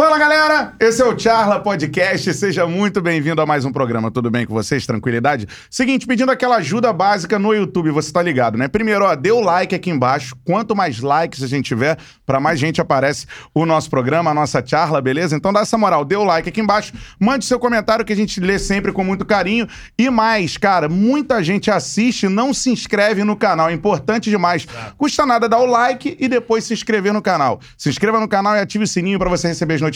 Fala galera, esse é o Charla Podcast. Seja muito bem-vindo a mais um programa. Tudo bem com vocês? Tranquilidade? Seguinte, pedindo aquela ajuda básica no YouTube, você tá ligado, né? Primeiro, ó, dê o like aqui embaixo. Quanto mais likes a gente tiver, para mais gente aparece o nosso programa, a nossa Charla, beleza? Então dá essa moral, dê o like aqui embaixo, mande seu comentário que a gente lê sempre com muito carinho. E mais, cara, muita gente assiste não se inscreve no canal. É importante demais. Custa nada dar o like e depois se inscrever no canal. Se inscreva no canal e ative o sininho para você receber as notificações,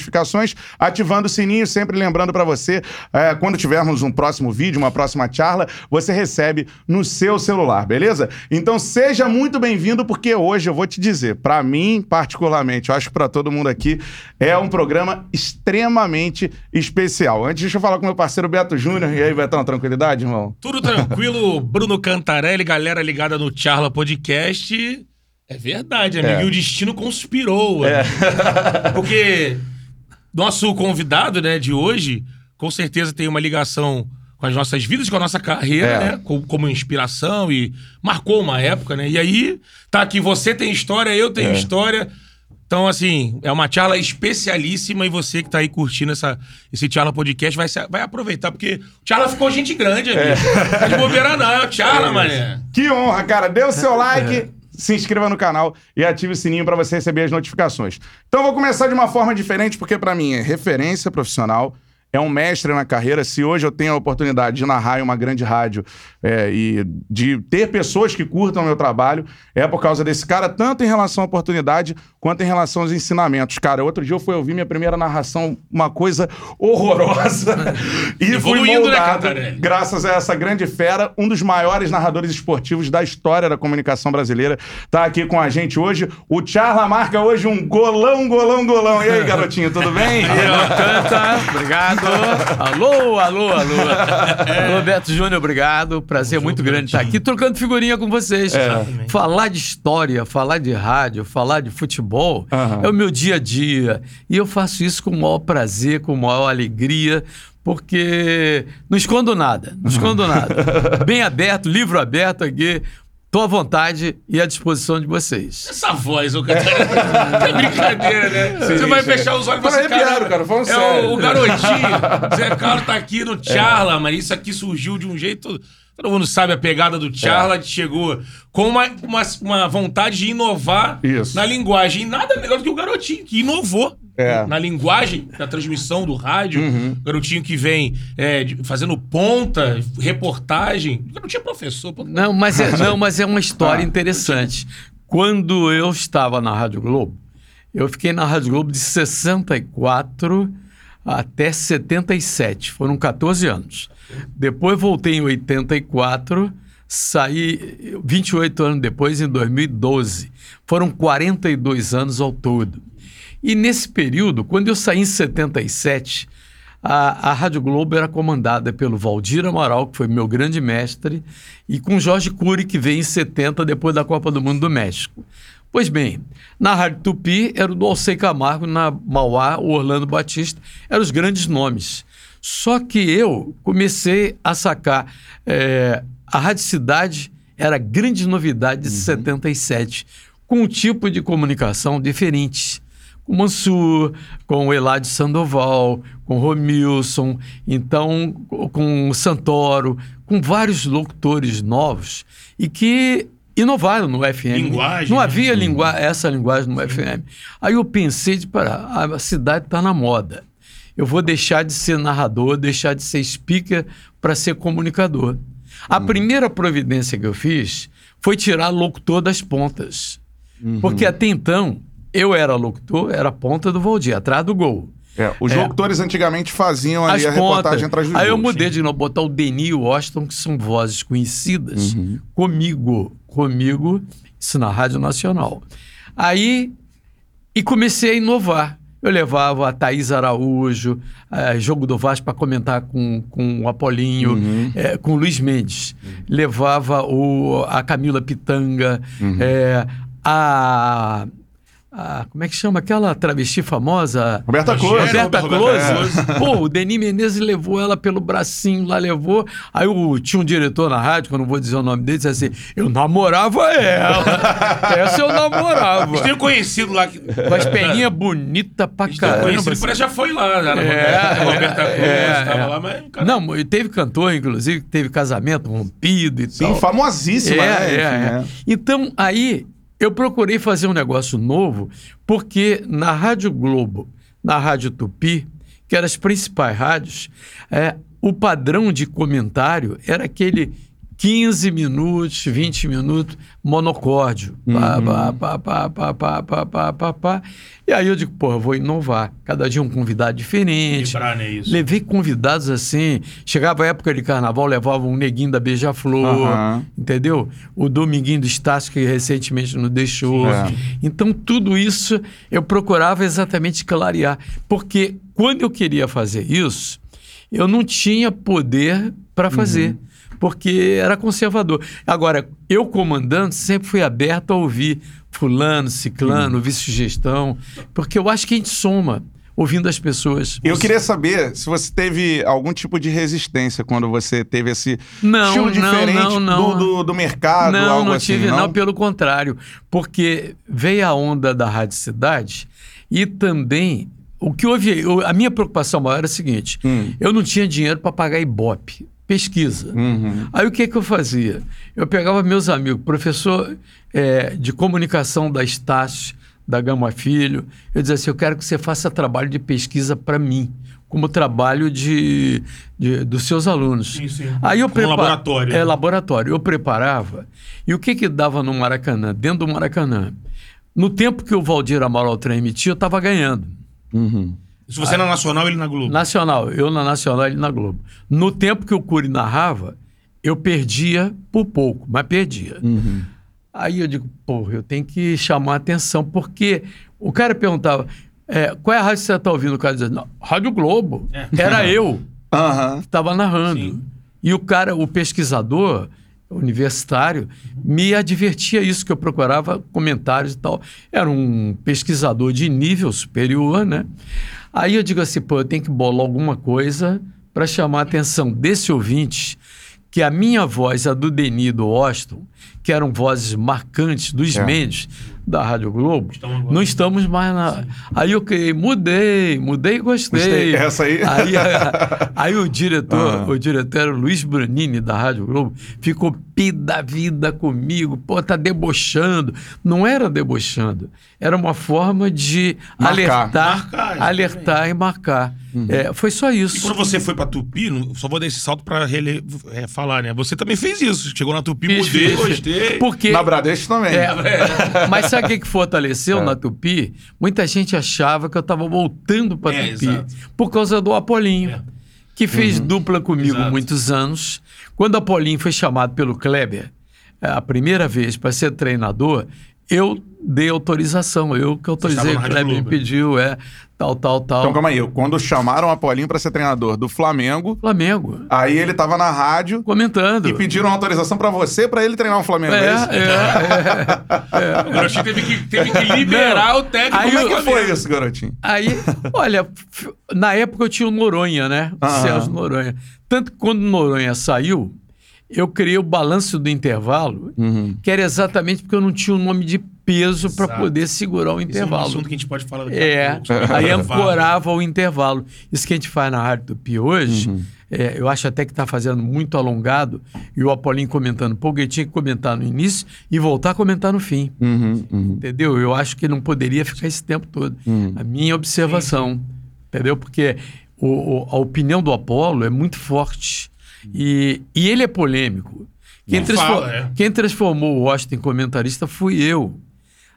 ativando o sininho, sempre lembrando para você, é, quando tivermos um próximo vídeo, uma próxima charla, você recebe no seu celular, beleza? Então seja muito bem-vindo, porque hoje eu vou te dizer, para mim, particularmente, eu acho que para todo mundo aqui, é um programa extremamente especial. Antes, deixa eu falar com meu parceiro Beto Júnior. E aí, Betão, tranquilidade, irmão? Tudo tranquilo, Bruno Cantarelli, galera ligada no Charla Podcast. É verdade, amigo. É. E o destino conspirou. É. Porque nosso convidado né, de hoje, com certeza tem uma ligação com as nossas vidas, com a nossa carreira, É. né? co- Como inspiração e marcou uma época, né? E aí, tá aqui, você tem história, eu tenho É. história. Então, assim, é uma charla especialíssima e você que tá aí curtindo essa, esse charla podcast vai, se- vai aproveitar, porque o charla ficou gente grande, amigo. É. Não de bobeira não, charla, mané. Que honra, cara. Dê o seu like, se inscreva no canal e ative o sininho para você receber as notificações. Então vou começar de uma forma diferente, porque para mim é referência profissional. É um mestre na carreira. Se hoje eu tenho a oportunidade de narrar em uma grande rádio é, e de ter pessoas que curtam o meu trabalho, é por causa desse cara, tanto em relação à oportunidade quanto em relação aos ensinamentos. Cara, outro dia eu fui ouvir minha primeira narração, uma coisa horrorosa. e fui né, moldado, Cantarelli? graças a essa grande fera, um dos maiores narradores esportivos da história da comunicação brasileira, tá aqui com a gente hoje. O Charla marca hoje um golão, golão, golão. E aí, garotinho, tudo bem? Canta, obrigado. Alô, alô, alô. Alô, Beto Júnior, obrigado. Prazer muito grande estar aqui trocando figurinha com vocês. Exatamente. Falar de história, falar de rádio, falar de futebol Aham. é o meu dia a dia. E eu faço isso com o maior prazer, com a maior alegria. Porque não escondo nada, não escondo nada. Bem aberto, livro aberto aqui. Estou à vontade e à disposição de vocês. Essa voz, ô Catarina. é brincadeira, né? Você vai sim. fechar os olhos e Tô assim, arrepiado, cara, falando É sério. o, o garotinho. Zé Carlos tá aqui no Charla, mas isso aqui surgiu de um jeito. Todo mundo sabe a pegada do Charla, que chegou com uma, uma, uma vontade de inovar Isso. na linguagem. E nada melhor do que o garotinho, que inovou É. na linguagem da transmissão do rádio. Garotinho que vem é, fazendo ponta, reportagem. Garotinho é professor. pô. Não, mas é, não, mas é uma história Ah. interessante. Quando eu estava na Rádio Globo, eu fiquei na Rádio Globo de 64 até 77. Foram 14 anos. Depois voltei em 84, saí 28 anos depois, em 2012. Foram 42 anos ao todo. E nesse período, quando eu saí em 77, a, a Rádio Globo era comandada pelo Valdir Amaral, que foi meu grande mestre, e com Jorge Cury, que veio em 70, depois da Copa do Mundo do México. Pois bem, na Rádio Tupi era o do Alcei Camargo, na Mauá, o Orlando Batista, eram os grandes nomes. Só que eu comecei a sacar. eh, a Rádio Cidade era a grande novidade de 77, com um tipo de comunicação diferente com o Mansur, com o Eladio Sandoval, com o Romilson, então com o Santoro, com vários locutores novos e que inovaram no FM. Linguagem, Não né? havia lingua essa linguagem no FM. Aí eu pensei de parar, a cidade está na moda. Eu vou deixar de ser narrador, deixar de ser speaker para ser comunicador. A primeira providência que eu fiz foi tirar locutor das pontas. Porque até então, eu era locutor, era a ponta do Valdir, atrás do gol. É, os É. locutores antigamente faziam ali As a pontas. reportagem atrás dos Aí eu mudei de novo, botar o Denis e o Washington, que são vozes conhecidas, comigo, comigo, isso na Rádio Nacional. Aí, e comecei a inovar. Eu levava a Thaís Araújo, eh, jogo do Vasco para comentar com, com o Apolinho, eh, com o Luiz Mendes. Levava o, a Camila Pitanga, eh, a, a- como é que chama aquela travesti famosa? Roberta Close. Roberta Close. Close. Pô, o Denis Menezes levou ela pelo bracinho lá, levou. Aí o, tinha um diretor na rádio, que eu não vou dizer o nome dele, disse assim: eu namorava ela. Essa eu namorava. Um conhecido lá que. Com as perninhas bonitas pra caramba. conhecido, que já foi lá. Já, É, Roberta é, Cruz é, estava é. lá, mas. Cara, Não, e teve cantor, inclusive, que teve casamento rompido e Sim, tal. famosíssima, É, né? é, é. né? Então, aí, eu procurei fazer um negócio novo, porque na Rádio Globo, na Rádio Tupi, que eram as principais rádios, é, o padrão de comentário era aquele 15 minutos, 20 minutos, monocórdio. Pá, pá, pá, pá, pá, pá, pá, pá, pá, pá. E aí eu digo, pô, eu vou inovar. Cada dia um convidado diferente. Né, isso. Levei convidados assim. Chegava a época de carnaval, levava um neguinho da Beija-Flor, Aham. entendeu? O Dominguinho do Estácio, que recentemente nos deixou. É. Então, tudo isso eu procurava exatamente clarear. Porque quando eu queria fazer isso, eu não tinha poder para fazer. Porque era conservador. Agora, eu comandante sempre fui aberto a ouvir fulano, ciclano, ouvir sugestão, porque eu acho que a gente soma ouvindo as pessoas. Eu queria saber se você teve algum tipo de resistência quando você teve esse Não, estilo diferente não, não. Do, do, do mercado, não, algo não assim, tive, não? não, pelo contrário. Porque veio a onda da Rádio Cidade e também. O que houve. A minha preocupação maior era a seguinte: Hum. eu não tinha dinheiro para pagar Ibope, pesquisa. Uhum. Aí o que, que eu fazia? Eu pegava meus amigos, professor eh, de comunicação da Estácio, da Gama Filho, eu dizia assim: eu quero que você faça trabalho de pesquisa para mim, como trabalho de, de- dos seus alunos. Sim, sim. Aí eu Como prepa- laboratório. É, laboratório. Eu preparava. E o que que dava no Maracanã? Dentro do Maracanã. No tempo que o Valdir Amaral transmitia, eu estava ganhando. Uhum. Se você é na Nacional, ele na Globo. Nacional, eu na Nacional, ele na Globo. No tempo que o Cury narrava, eu perdia por pouco, mas perdia. Uhum. Aí eu digo, porra, eu tenho que chamar a atenção, porque o cara perguntava, é, qual é a rádio que você está ouvindo? O cara dizia, "Não, Rádio Globo. É. Era eu Aham. que estava narrando. Sim. E o cara, o pesquisador universitário, me advertia isso, que eu procurava comentários e tal. Era um pesquisador de nível superior, né? Aí eu digo assim, pô, eu tenho que bolar alguma coisa para chamar a atenção desse ouvinte, que a minha voz, a do Denis e do Austin, que eram vozes marcantes dos É. Mendes da Rádio Globo, não estamos mais na. Aí eu criei, mudei, mudei e gostei. Gostei. Essa aí- Aí, a- aí o diretor, Ah. o diretor era o Luiz Branini, da Rádio Globo, ficou pi da vida comigo, pô, tá debochando. Não era debochando, era uma forma de Marcar. alertar, Marcar, alertar e marcar. Uhum. É, foi só E isso. quando você foi pra Tupi, só vou dar esse salto pra rele- é, falar, né? Você também fez isso. Chegou na Tupi, Fiz, mudei, fiz, gostei. Porque Na Bradesco também. É, mas sabe o que, que fortaleceu É. na Tupi? Muita gente achava que eu estava voltando para É, Tupi exato. por causa do Apolinho, É. que fez dupla comigo Exato. muitos anos. Quando o Apolinho foi chamado pelo Kleber, a primeira vez para ser treinador, eu dei autorização, eu que autorizei, o Kleber me Globo. pediu, é, tal, tal, tal. Então calma aí. Quando chamaram o Apolinho pra ser treinador do Flamengo, Flamengo, aí ele tava na rádio comentando. e pediram autorização pra você pra ele treinar o Flamengo. É, é isso? é, é. O Garotinho teve que, teve que liberar o técnico. Aí Como é que Flamengo. foi isso, garotinho? Aí, olha, na época eu tinha o Noronha, né? O Aham. Celso Noronha. Tanto que quando o Noronha saiu, eu criei o balanço do intervalo, Uhum. que era exatamente porque eu não tinha um nome de peso para poder segurar o Esse é um intervalo. assunto que a gente pode falar daqui a É, pouco. sobre aí intervalo. ancorava o intervalo. Isso que a gente faz na Rádio Tupi hoje, Uhum. é, eu acho até que está fazendo muito alongado, e o Apolinho comentando pouco, ele tinha que comentar no início e voltar a comentar no fim. Uhum, uhum. Entendeu? Eu acho que não poderia ficar esse tempo todo. A minha observação. Entendeu? Porque o- o- a opinião do Apolo é muito forte. E, e ele é polêmico. Quem, fala, é. quem transformou o Washington em comentarista fui eu.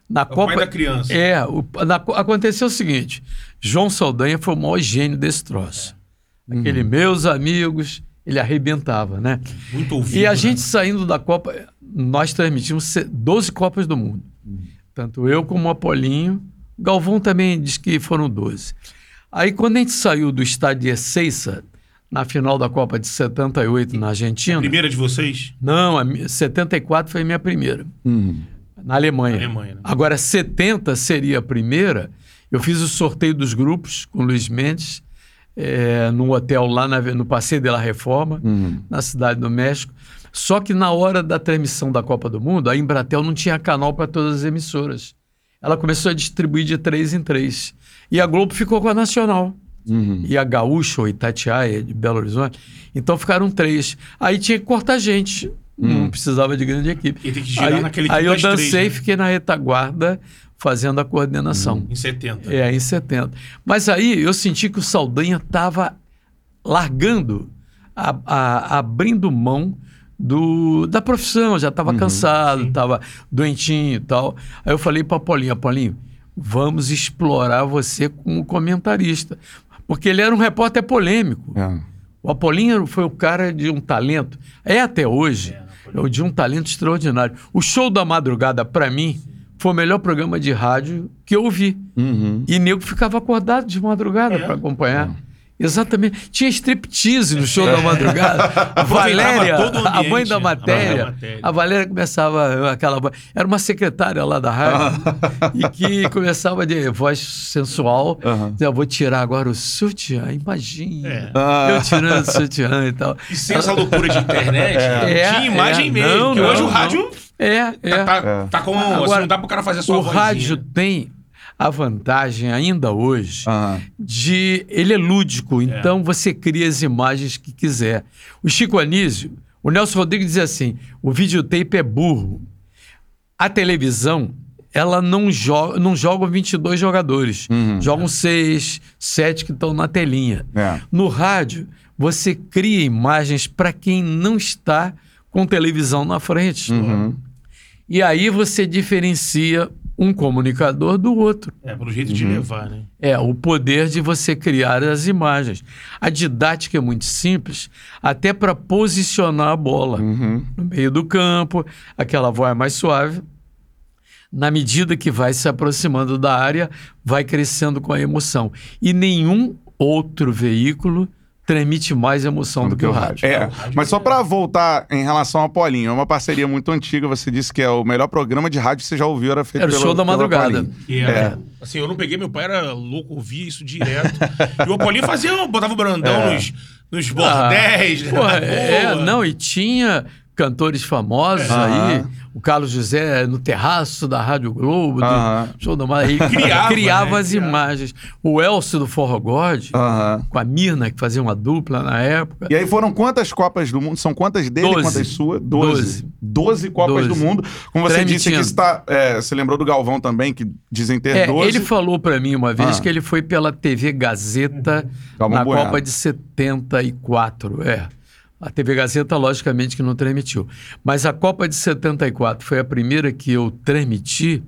Na É o pai da criança. É, o- na- aconteceu o seguinte: João Saldanha foi o maior gênio desse troço. Aquele meus amigos, ele arrebentava, né? Muito ouvido. E a né? gente saindo da Copa, nós transmitimos se- 12 Copas do Mundo. Tanto eu como o Apolinho. Galvão também diz que foram 12. Aí quando a gente saiu do estádio de Ezeiza, na final da Copa de 78 na Argentina. Primeira de vocês? Não, a mi- 74 foi a minha primeira. Uhum. Na Alemanha. Na Alemanha, né? Agora, 70 seria a primeira. Eu fiz o sorteio dos grupos com o Luiz Mendes, é, num hotel lá na- no Passeio de la Reforma, Uhum. na cidade do México. Só que na hora da transmissão da Copa do Mundo, a Embratel não tinha canal para todas as emissoras. Ela começou a distribuir de três em três. E a Globo ficou com a Nacional. Uhum. E a Gaúcha ou Itatiaia de Belo Horizonte. Então ficaram três. Aí tinha que cortar gente. Não precisava de grande equipe. E tem que girar aí, naquele aí eu três, dancei e né? fiquei na retaguarda fazendo a coordenação. Em 70. É, em 70. Mas aí eu senti que o Saldanha estava largando, a- a- abrindo mão do, da profissão, já estava cansado, estava doentinho e tal. Aí eu falei para Paulinho, Paulinho, vamos explorar você como comentarista. Porque ele era um repórter polêmico. É. O Apolinho foi o cara de um talento, é até hoje, é de um talento extraordinário. O Show da Madrugada, para mim, foi o melhor programa de rádio que eu ouvi. Uhum. E nego ficava acordado de madrugada É. para acompanhar. Exatamente. Tinha striptease no show da madrugada. A Valéria, o a mãe ambiente, da a mãe da matéria, matéria. a Valéria começava aquela voz. Era uma secretária lá da rádio e que começava de voz sensual. Aham. Dizia, vou tirar agora o sutiã, imagina. É. Ah. Eu tirando o sutiã e tal. E sem essa loucura de internet, É, tinha imagem é. mesmo. Não, porque não, hoje o não. rádio É, é. tá, É. tá com. Agora, assim, não dá pro cara fazer a sua o vozinha. rádio tem a vantagem ainda hoje Aham. de ele é lúdico, então você cria as imagens que quiser. O Chico Anísio, o Nelson Rodrigues dizia assim: o videotape é burro. A televisão, ela não joga, não joga 22 jogadores, Uhum. jogam seis, sete que estão na telinha. É. No rádio, você cria imagens para quem não está com televisão na frente. Uhum. E aí você diferencia um comunicador do outro. É, pelo jeito de Uhum. levar, né? É, o poder de você criar as imagens. A didática é muito simples, até para posicionar a bola Uhum. no meio do campo, aquela voz mais suave. Na medida que vai se aproximando da área, vai crescendo com a emoção. E nenhum outro veículo transmite mais emoção do, que o rádio. É, o rádio mas só é- pra voltar em relação ao Paulinho, é uma parceria muito antiga. Você disse que é o melhor programa de rádio que você já ouviu, era feito Era o pelo, show da madrugada. Paulinho. E era, assim, eu não peguei, meu pai era louco, ouvia isso direto. e o Apolinho fazia, botava o Brandão É. nos, nos bordéis. né? Porra, é, não, e tinha cantores famosos É. aí, o Carlos José no terraço da Rádio Globo, do Aham. show da Mar- Criava, criava né? as Criava. imagens. O Elcio do Forró God, com a Mirna, que fazia uma dupla na época. E aí foram quantas Copas do Mundo? São quantas dele, Doze. quantas suas? Doze. Doze. Copas Doze. do Mundo. Como você disse que está. é, você lembrou do Galvão também, que dizem ter É, 12. ele falou pra mim uma vez Ah. que ele foi pela TV Gazeta na. Copa de 74. É. A TV Gazeta, logicamente, que não transmitiu. Mas a Copa de 74 foi a primeira que eu transmiti.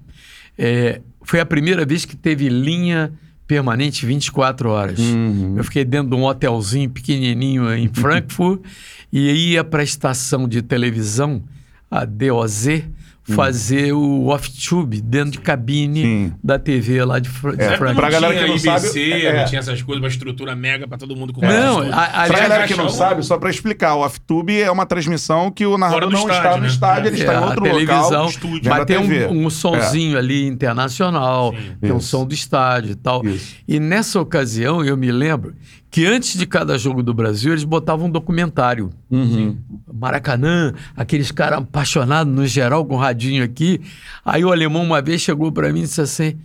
é, foi a primeira vez que teve linha permanente 24 horas. Uhum. Eu fiquei dentro de um hotelzinho pequenininho em Frankfurt e ia para a estação de televisão, a DOZ, fazer o off-tube dentro de cabine Sim. da TV lá de, de É, Frankfurt. pra galera que não tinha sabe, IBC, é. não tinha essas coisas, uma estrutura mega pra todo mundo com Não, a- a- Pra galera que não um- sabe, só pra explicar, o Off-Tube é uma transmissão que o narrador não estádio, está no né? estádio, ele É, está em outro televisão, local. estúdio. mas tem TV. um, um sonzinho ali internacional, Sim. tem um Isso. som do estádio e tal. Isso. E nessa ocasião, eu me lembro que antes de cada jogo do Brasil, eles botavam um documentário. Uhum. Maracanã, aqueles caras apaixonados no geral com o radinho aqui. Aí o alemão uma vez chegou para mim e disse assim: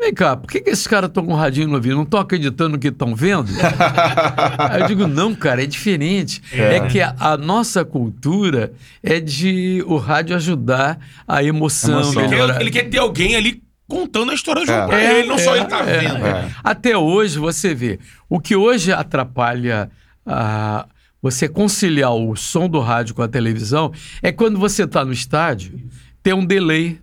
Vem cá, por que, que esses caras estão com o radinho no ouvido? Não estão acreditando no que estão vendo? Aí eu digo, não, cara, é diferente. É, que a, a nossa cultura é de o rádio ajudar a emoção. Emoção. Ele quer, ele quer ter alguém ali contando a história É. pra É, ele, não só é, ele tá é, vendo. é. Até hoje você vê. O que hoje atrapalha ah, você conciliar o som do rádio com a televisão é quando você está no estádio, tem um delay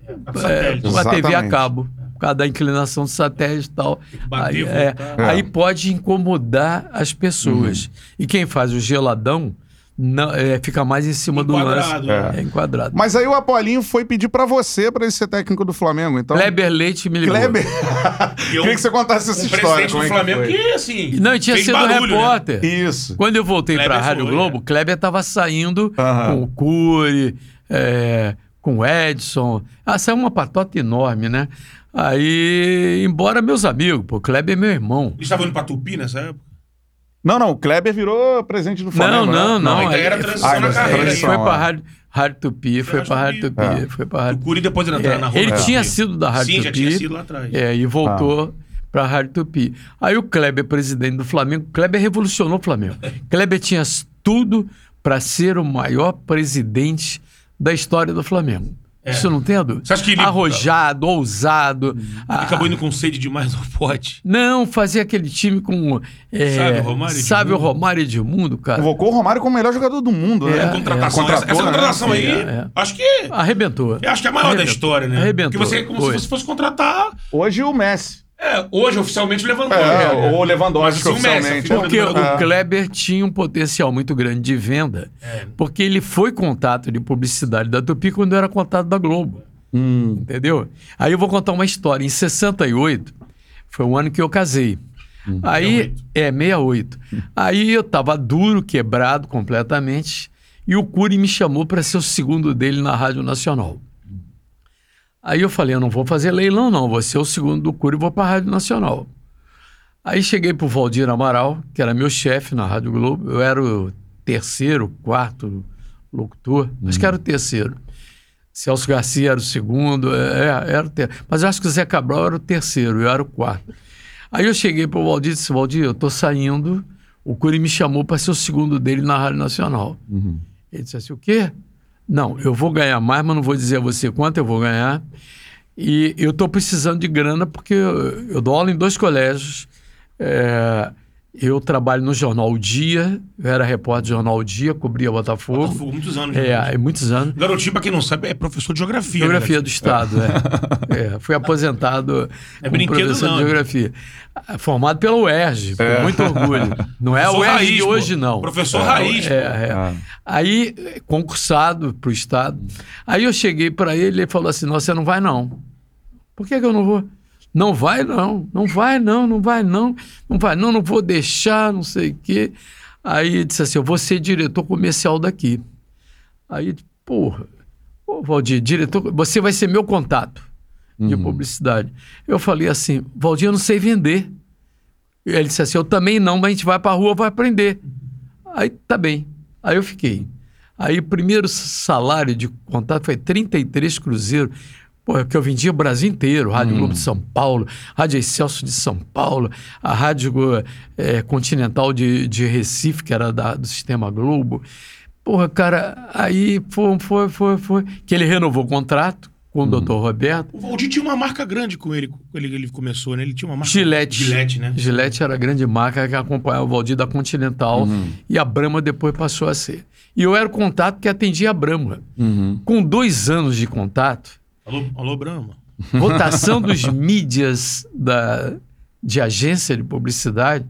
é, com a TV a cabo. Por causa da inclinação do satélite e tal. Aí, é. É. aí pode incomodar as pessoas. E quem faz o geladão não, é, fica mais em cima Enquadrado, do lance. é. É enquadrado. Mas aí o Apolinho foi pedir pra você pra ele ser técnico do Flamengo, então. Kleber Leite me ligou. Kleber. Eu- Queria que você contasse essa Um história. presidente como do é que Flamengo foi. que, assim. Não, e tinha sido barulho, né? repórter. Isso. Quando eu voltei para a Rádio foi, Globo, é. Kleber estava saindo Aham. com o Cury, é, com o Edson. Ah, saiu uma patota enorme, né? Aí, embora meus amigos, pô, o Kleber é meu irmão. Eles estavam indo pra Tupi nessa época? Não, não, o Kleber virou presidente do Flamengo. Não, não, né? não. ainda aí- era transição Ah, na carreira. Ele transição, foi é. pra Rádio, Rádio Tupi, foi pra Rádio Tupi. É. foi pra O Rádio Curi depois ele entrar É, na rua. Ele né? tinha sido da Rádio Sim, Tupi. já tinha sido lá atrás. É, e voltou Ah. para a Rádio Tupi. Aí o Kleber, presidente do Flamengo, Kleber revolucionou o Flamengo. Kleber tinha tudo para ser o maior presidente da história do Flamengo. É. Isso não tem dúvida. Você acha que ele- Arrojado, ousado. Ele ah, acabou indo com sede demais no pote. Não, fazia aquele time com. é, Sabe o Romário Sabe o Edmundo? Romário Edmundo, cara? Convocou o Romário como o melhor jogador do mundo, né? É, contratação. é. essa, essa Contratou, né? contratação aí, É, é. acho que. Arrebentou. eu Acho que é a maior da Arrebentou. história, né? Arrebentou. Porque você é como Foi. se você fosse contratar. Hoje o Messi. É, hoje oficialmente levantou. É, né? ou o Lewandowski Mas o Messi, oficialmente. Porque o. Kleber tinha um potencial muito grande de venda, É. porque ele foi contato de publicidade da Tupi quando era contato da Globo. Hum. Entendeu? Aí eu vou contar uma história. Em 68, foi o ano que eu casei. Aí, 68. é, 68. Aí eu tava duro, quebrado completamente, e o Cury me chamou para ser o segundo dele na Rádio Nacional. Aí eu falei, eu não vou fazer leilão não, vou ser o segundo do Cury e vou para a Rádio Nacional. Aí cheguei pro Valdir Amaral, que era meu chefe na Rádio Globo, eu era o terceiro, quarto locutor, acho que era o terceiro. Celso Garcia era o segundo, é, era o ter... mas eu acho que o Zé Cabral era o terceiro, eu era o quarto. Aí eu cheguei pro Valdir e disse, Valdir, eu tô saindo, o Curi me chamou para ser o segundo dele na Rádio Nacional. Ele disse assim, o quê? Não, eu vou ganhar mais, mas não vou dizer a você quanto eu vou ganhar. E eu estou precisando de grana porque eu, eu dou aula em dois colégios. é, eu trabalho no Jornal O Dia, eu era repórter do Jornal O Dia, cobria Botafogo. Botafogo, muitos anos. É, há muitos anos. Garotinho, pra quem não sabe, é professor de geografia. Geografia né? do Estado, é. É, Fui aposentado É como brinquedo professor não, de né? geografia. Formado pela UERJ, com muito orgulho. Não é a UERJ raiz, de hoje, não. Professor raiz, É, é. Ah. Aí, concursado para o Estado. Aí eu cheguei para ele e ele falou assim: não, você não vai não. Por que, que eu não vou? Não vai não, não vai não, não vai não, não vai não, não vou deixar, não sei o quê. Aí ele disse assim: eu vou ser diretor comercial daqui. Aí, porra, ô Valdir, diretor, você vai ser meu contato de publicidade. Eu falei assim: Valdir, eu não sei vender. Ele disse assim: eu também não, mas a gente vai para a rua, vai aprender. Aí tá bem. Aí eu fiquei. Aí o primeiro salário de contato foi 33 cruzeiros. Pô, que eu vendia o Brasil inteiro, Rádio Globo de São Paulo, Rádio Excelso de São Paulo, a Rádio eh, Continental de, de Recife, que era da- do Sistema Globo. Porra, cara, aí foi, foi, foi, foi. Que ele renovou o contrato com o doutor Roberto. O Valdir tinha uma marca grande com ele, quando ele, ele começou, né? Ele tinha uma marca. Gillette. Gillette, né? Gillette era a grande marca que acompanhava o Valdir da Continental e a Brahma depois passou a ser. E eu era o contato que atendia a Brahma. Com dois anos de contato, Alô, alô Brahma. votação dos mídias da, de agência de publicidade,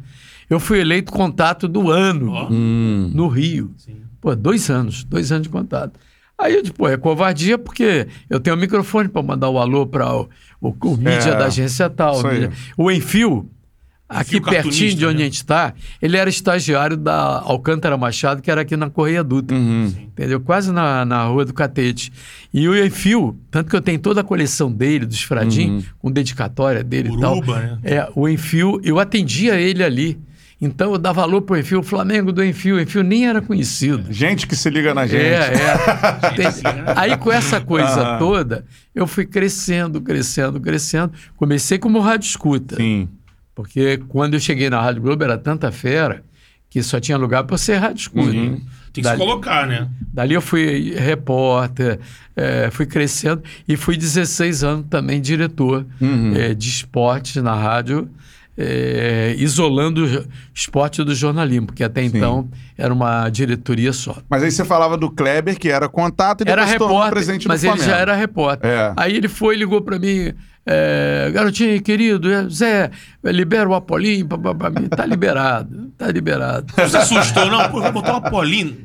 eu fui eleito contato do ano Ó. no Rio. Sim. Pô, dois anos, dois anos de contato. Aí eu disse, pô, é covardia porque eu tenho um microfone para mandar o alô para o, o, o mídia É, da agência tal. mídia- O Enfio, aqui pertinho de onde né? a gente está, ele era estagiário da Alcântara Machado, que era aqui na Correia Dutra. Uhum. Entendeu? Quase na, na Rua do Catete. E o Enfio, tanto que eu tenho toda a coleção dele, dos Fradim, com dedicatória dele e tal. Uruba, né? É, o Enfio, eu atendia ele ali. Então eu dava valor pro Enfio, o Flamengo do Enfio, o Enfio nem era conhecido. Gente que se liga na gente. É, é. Tem- né? Aí com essa coisa Ah. toda, eu fui crescendo, crescendo, crescendo. Comecei como rádio escuta. Sim. Porque quando eu cheguei na Rádio Globo era tanta fera que só tinha lugar para ser rádio escuta. Uhum. Tem que Dali- se colocar, né? Dali eu fui repórter, eh, fui crescendo e fui 16 anos também diretor Uhum. eh, de esportes na rádio, eh, isolando o esporte do jornalismo, porque até então era uma diretoria só. Mas aí você falava do Kleber, que era contato, e Era depois tornou repórter, presidente mas do ele Flamengo. já era repórter. É. Aí ele foi e ligou para mim, é, garotinho querido, é, Zé, libera o pá, tá liberado, tá liberado. Você assustou, não? Pô, vai botar uma Polino.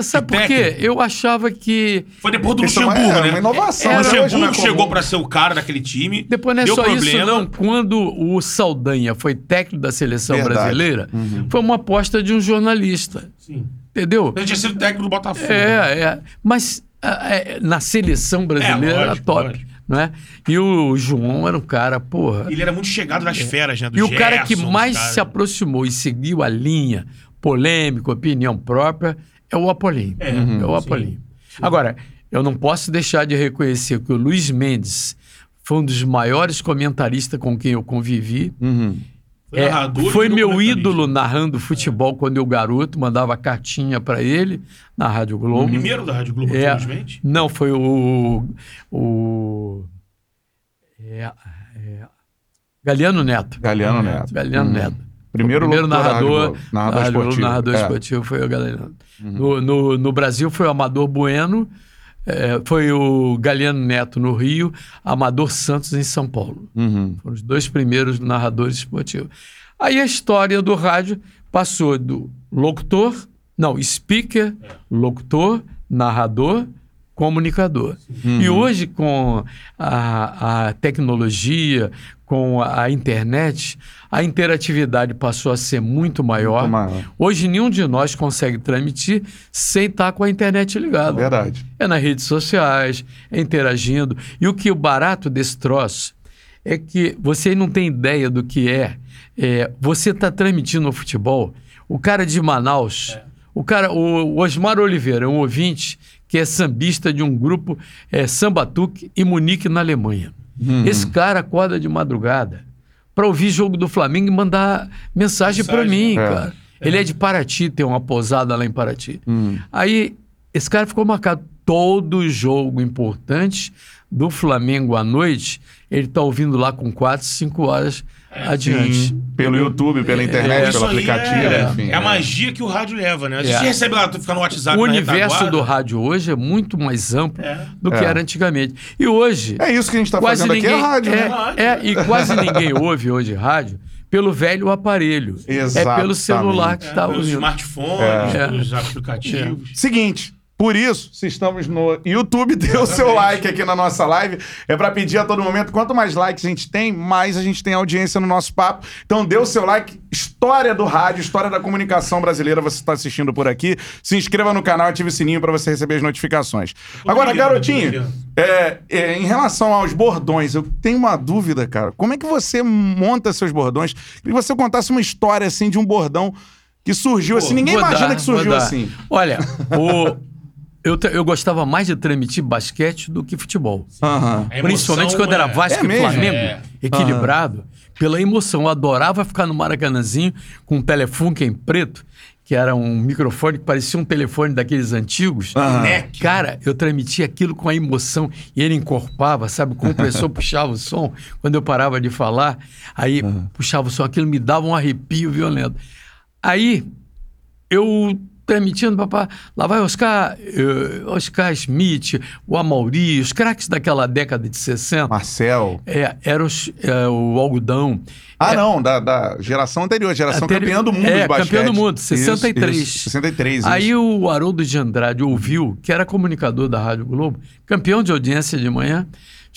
Sabe Que por quê? Eu achava que Foi depois do Isso é Luxemburgo, é né? uma inovação, O né? Não é Luxemburgo chegou pra ser o cara daquele time. Depois não é deu só problema. isso, não. Quando o Saldanha foi técnico da seleção Verdade. brasileira, foi uma aposta de um jornalista. Sim. Entendeu? Ele tinha sido técnico do Botafogo. É, é. Mas é, na seleção brasileira É, era lógico, top. lógico. Não é? E o João era um cara, porra. Ele era muito chegado nas feras, né? Do E o cara que Gerson, mais caras. se aproximou e seguiu a linha polêmica, opinião própria, é o Apolinho. É, É, o sim. Apolinho. Agora, eu não posso deixar de reconhecer que o Luiz Mendes foi um dos maiores comentaristas com quem eu convivi. Uhum. Foi É, narrador e foi meu ídolo narrando futebol quando eu garoto, mandava cartinha para ele na Rádio Globo. Primeiro da Rádio Globo, É, infelizmente. não, foi o. o é, é, Galeano Neto. Galeano Neto. Galeano Uhum. Neto. Primeiro o primeiro narrador. Narrador Globo, esportivo. narrador É. Uhum. esportivo foi o Galeano. No, no, no Brasil foi o Amador Bueno, é, foi o Galeano Neto no Rio, Amador Santos em São Paulo. Uhum. Foram os dois primeiros narradores esportivos. Aí a história do rádio passou do locutor, não, speaker, locutor, narrador, comunicador. E hoje, com a, a tecnologia, com a, a internet, a interatividade passou a ser muito maior. Muito maior. Hoje, nenhum de nós consegue transmitir sem estar com a internet ligada Verdade. é nas redes sociais, é interagindo. E o que o barato desse troço é que você não tem ideia do que é. é você está transmitindo o futebol. O cara de Manaus, o cara, o Osmar Oliveira, um ouvinte que é sambista de um grupo é, Sambatuque e Munique na Alemanha. Esse cara acorda de madrugada para ouvir jogo do Flamengo e mandar mensagem para Mensagem, mim, é. cara. Ele é de Paraty, tem uma pousada lá em Paraty. Hum. Aí, esse cara ficou marcado. Todo jogo importante do Flamengo à noite, ele tá ouvindo lá com 4, 5 horas adiante. Sim. Pelo YouTube, pela internet, Isso pelo aplicativo, é, enfim. é a magia que o rádio leva, né? É. Você recebe lá, tu fica no WhatsApp O universo do rádio hoje é muito mais amplo É. do que É. era antigamente. E hoje, É isso que a gente tá quase fazendo ninguém. aqui, é rádio, é, né? é, e quase ninguém ouve hoje rádio pelo velho aparelho. É pelo Exatamente. celular que É, está pelos ouvindo. smartphones, É. pelos aplicativos. Seguinte, por isso, se estamos no YouTube, dê o seu like aqui na nossa live. É pra pedir a todo momento. Quanto mais likes a gente tem, mais a gente tem audiência no nosso papo. Então dê o seu like. História do rádio, história da comunicação brasileira, você está assistindo por aqui. Se inscreva no canal, ative o sininho pra você receber as notificações. Agora, garotinho, é, é, em relação aos bordões, eu tenho uma dúvida, cara. Como é que você monta seus bordões? Que você contasse uma história assim de um bordão que surgiu assim. Ninguém imagina dar, que surgiu assim. Olha, o- eu, te- eu gostava mais de transmitir basquete do que futebol. A Principalmente emoção quando era é- Vasco É e mesmo? Flamengo, É. equilibrado, pela emoção. Eu adorava ficar no Maracanãzinho com um telefone em preto, que era um microfone que parecia um telefone daqueles antigos. Neck. Cara, eu transmitia aquilo com a emoção e ele encorpava, sabe? O compressor puxava o som quando eu parava de falar, aí puxava o som, aquilo me dava um arrepio violento. Aí eu transmitindo, papá, lá vai Oscar, eh, Oscar Smith, o Amauri, os craques daquela década de 60. Marcel. É, era os, é, o algodão. Ah, É, não, da, da geração anterior, geração Anteri- campeã do mundo é, de basquete. campeã do mundo, Isso, 63. isso, 63, isso. Aí o Haroldo de Andrade ouviu, que era comunicador da Rádio Globo, campeão de audiência de manhã,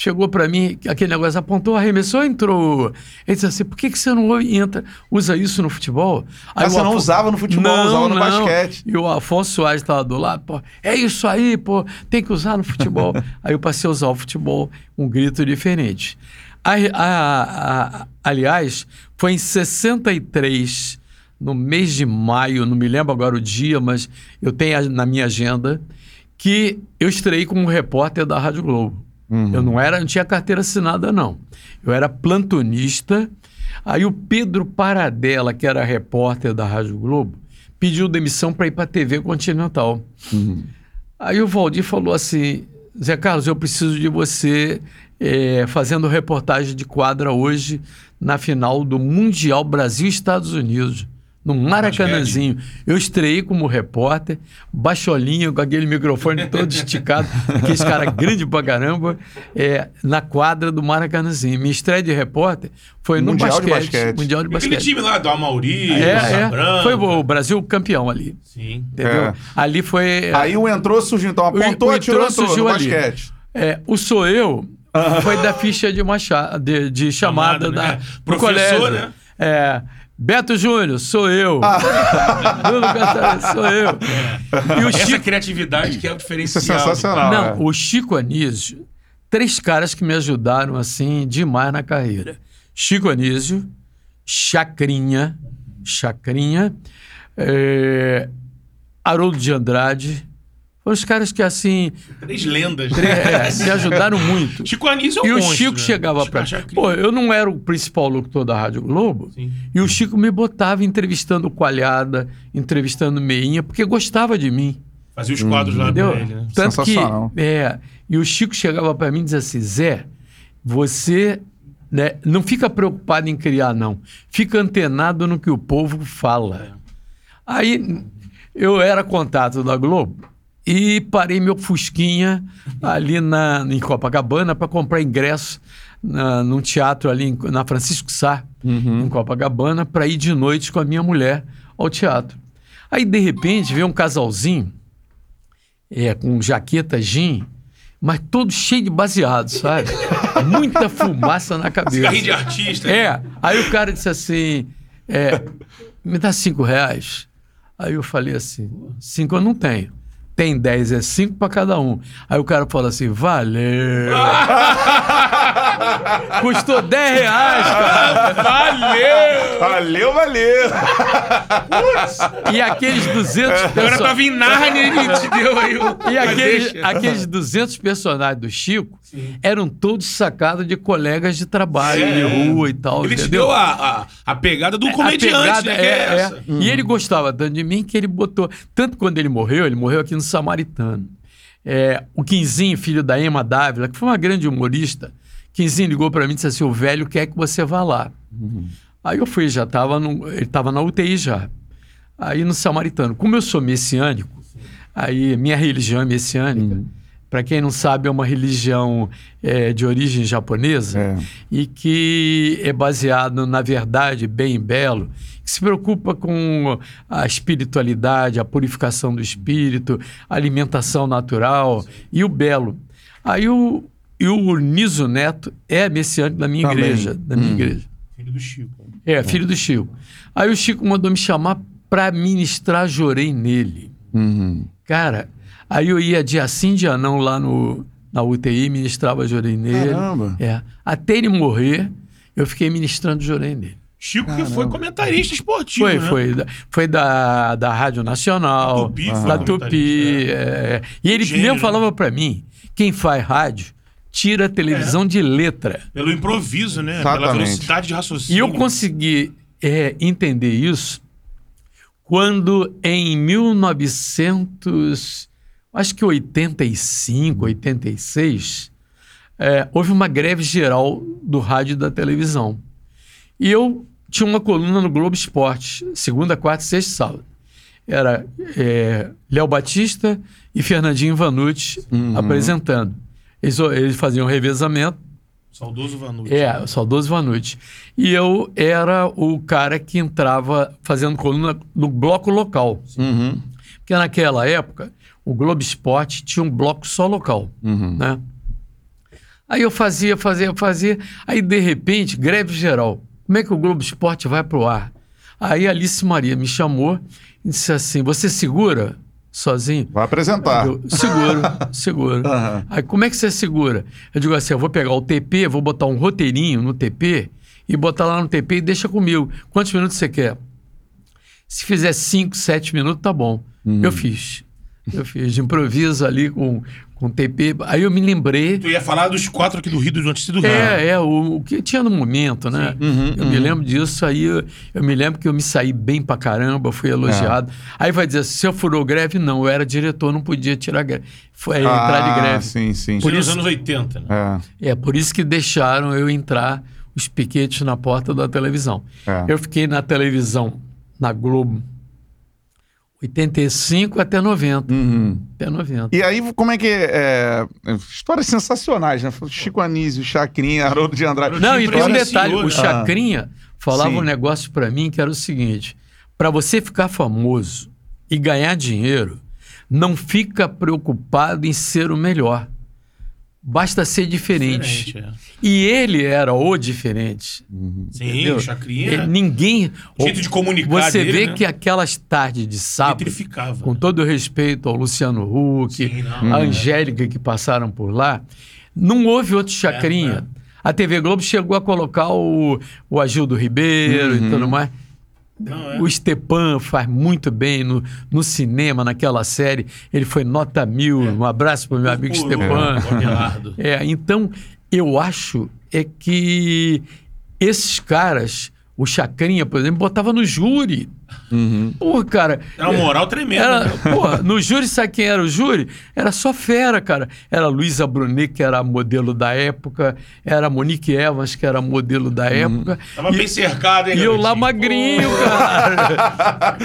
chegou para mim, aquele negócio apontou, arremessou, entrou. Ele disse assim, por que, que você não entra, usa isso no futebol? Ah, o você não usava no futebol, usava no basquete. E o Afonso Soares estava do lado, pô, é isso aí, pô, tem que usar no futebol. aí eu passei a usar o futebol, um grito diferente. A- a- a- aliás, foi em 63, no mês de maio, não me lembro agora o dia, mas eu tenho na minha agenda, que eu estrei como repórter da Rádio Globo. Eu não era, não tinha carteira assinada, não. Eu era plantonista. Aí o Pedro Paradela, que era repórter da Rádio Globo, pediu demissão para ir para a TV Continental. Aí o Valdir falou assim: Zé Carlos, eu preciso de você eh, fazendo reportagem de quadra hoje na final do Mundial Brasil e Estados Unidos. No Maracanãzinho. Eu estreiei como repórter, baixolinho, com aquele microfone todo esticado, aqueles cara grande pra caramba, eh, na quadra do Maracanãzinho. Minha estreia de repórter foi no Mundial de basquete. basquete. Mundial de Aquele basquete. time lá do Amauri, do É, é. Foi o Brasil campeão ali. Sim. Entendeu? É. Ali foi. Aí o entrou, surgiu. Então apontou, o atirou, entrou, entrou no surgiu ali. basquete. É, o sou eu foi da ficha de, macha, de, de chamada, Chamada, da, né? do Professor, colégio. né? É, Beto Júnior, sou eu. Ah. Bruno Cantarelli, sou eu. E o Essa Chico... criatividade que é o Isso é diferencial. sensacional. Não, é. o Chico Anísio, três caras que me ajudaram assim demais na carreira. Chico Anísio, Chacrinha, Chacrinha, eh, Haroldo de Andrade. Foram os caras que assim Três lendas. é, me ajudaram muito. Chico Anísio é um E o monstro, Chico né? chegava Chico pra. Chacrinha. Pô, eu não era o principal locutor da Rádio Globo. Sim. E o Chico me botava entrevistando o Coalhada, entrevistando Meinha, porque gostava de mim. Fazia os quadros lá Entendeu? pra ele, né? Tanto que. É, e o Chico chegava para mim e dizia assim: Zé, você né, não fica preocupado em criar, não. Fica antenado no que o povo fala. Aí eu era contato da Globo e parei meu Fusquinha ali na, em Copacabana para comprar ingresso na, num teatro ali em- na Francisco Sá, em Copacabana, para ir de noite com a minha mulher ao teatro. Aí, de repente, veio um casalzinho é, com jaqueta jean, mas todo cheio de baseado, sabe? Muita fumaça na cabeça. Carrinho de artista. É, aí o cara disse assim, é, me dá cinco reais. Aí eu falei assim, cinco eu não tenho. Tem dez, é cinco para cada um. Aí o cara falou assim, valeu. Custou dez reais, cara. Valeu! Valeu, valeu! E aqueles 200 Agora pessoas... tava em Nárnia e te deu aí o... E aqueles, aqueles 200 personagens do Chico eram todos sacados de colegas de trabalho, É. de rua e tal, Ele te entendeu? deu a, a, a pegada do A comediante, pegada né? é, é é. essa. E ele gostava tanto de mim que ele botou. Tanto quando ele morreu, ele morreu aqui no Samaritano. É, o Quinzinho, filho da Emma Dávila, que foi uma grande humorista, Quinzinho ligou para mim e disse assim: o velho quer que você vá lá. Aí eu fui, já estava ele estava na UTI já. Aí no Samaritano. Como eu sou messiânico, aí minha religião é messiânica. Para quem não sabe, é uma religião é, de origem japonesa É. e que é baseado na verdade, bem e belo, que se preocupa com a espiritualidade, a purificação do espírito, a alimentação natural e o belo. Aí o, e o Niso Neto é messiânico da minha Também. igreja, da minha igreja. Filho do Chico. É, filho do Chico. Aí o Chico mandou me chamar para ministrar Jorei nele. Uhum. Cara, aí eu ia dia sim, dia não lá no, na UTI, ministrava Jorei nele. Caramba. É. Até ele morrer, eu fiquei ministrando Jorei nele. Chico que foi comentarista esportivo, Foi, né? foi. da- Foi da, da Rádio Nacional, Da Tupi, foi da Tupi. é. E ele Gênio, mesmo né? falava para mim: quem faz rádio, tira a televisão de letra. Pelo improviso, né? Pela Exatamente. velocidade de E raciocínio. eu consegui é, entender isso quando em 1900, acho que 85, 86, é, houve uma greve geral do rádio e da televisão. E eu tinha uma coluna no Globo Esporte, segunda, quarta, sexta e sábado. Era é, Léo Batista e Fernandinho Vanucci apresentando. Eles, eles faziam revezamento, Saudoso Vanucci. é, saudoso Vanucci. E eu era o cara que entrava fazendo coluna no bloco local. Uhum. Porque naquela época, o Globo Esporte tinha um bloco só local. Uhum. Né? Aí eu fazia, fazia, fazia. Aí, de repente, greve geral. Como é que o Globo Esporte vai pro ar? Aí a Alice Maria me chamou e disse assim: Você segura sozinho? Vai apresentar. Eu, seguro, seguro. Aham. Aí como é que você segura? Eu digo assim, eu vou pegar o TP, vou botar um roteirinho no TP e botar lá no TP e deixa comigo. Quantos minutos você quer? Se fizer 5, 7 minutos, tá bom. Eu fiz. Eu fiz de improviso ali com, com TP. Aí eu me lembrei. Tu ia falar dos quatro aqui do Rio, do antes do Rio. É, é, o, o que tinha no momento, né? eu me lembro disso, aí eu, eu me lembro que eu me saí bem pra caramba, fui elogiado. Aí vai dizer, se eu furou greve, não, eu era diretor, não podia tirar greve. Foi é, entrar de Ah, greve. Sim, sim. Nos isso- anos 80, né? É. É, por isso que deixaram eu entrar os piquetes na porta da televisão. É. Eu fiquei na televisão, na Globo, 85 até 90. Uhum. Até 90. E aí, como é que é? é, Histórias sensacionais, né? Chico Anísio, Chacrinha, Haroldo de Andrade. Não, e tem um detalhe, né? o Chacrinha falava Sim. um negócio pra mim que era o seguinte: para você ficar famoso e ganhar dinheiro, não fica preocupado em ser o melhor. Basta ser diferente. Diferente, é. E ele era o diferente. Sim, entendeu? o Chacrinha. Ele- ninguém. O jeito de comunicar Você dele, vê né? que aquelas tardes de sábado, com todo o respeito ao Luciano Huck, Sim, não. a Angélica que passaram por lá, não houve outro Chacrinha. A TV Globo chegou a colocar o, o Agildo Ribeiro e tudo mais. Não, é. O Stepan faz muito bem no, no cinema, naquela série. Ele foi nota mil. Um abraço para o meu amigo Stepan. Abelardo. É, então, eu acho é que esses caras, o Chacrinha, por exemplo, botava no júri. Porra, cara. Era uma moral tremenda. Era, né? porra, no júri, sabe quem era o júri? Era só fera, cara. Era a Luísa Brunet, que era modelo da época, era a Monique Evans, que era modelo da época. Tava bem cercado, hein, E eu lá magrinho, cara.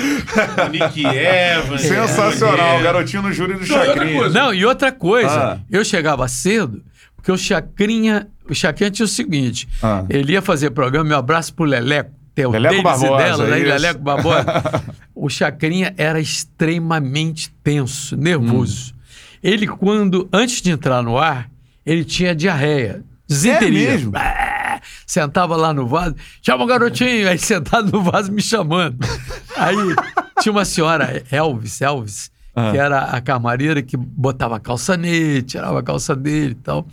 Nick Evans. Sensacional, é. garotinho no júri do Não, outra Chacrinha. Não, e outra coisa, Ah. eu chegava cedo, porque o Chacrinha, o Chacrinha tinha o seguinte, Ah. ele ia fazer programa, meu abraço pro Leleco, tem o Leleco Barbosa, dela, né? Leleco Barbosa. o Chacrinha era extremamente tenso, nervoso. Hum. Ele, quando, antes de entrar no ar, ele tinha diarreia, desinteria. É mesmo? Ah, Sentava lá no vaso, chama o garotinho, aí sentado no vaso me chamando. Aí tinha uma senhora, Elvis, Elvis, Ah. que era a camareira que botava a calça nele, tirava a calça dele e tal.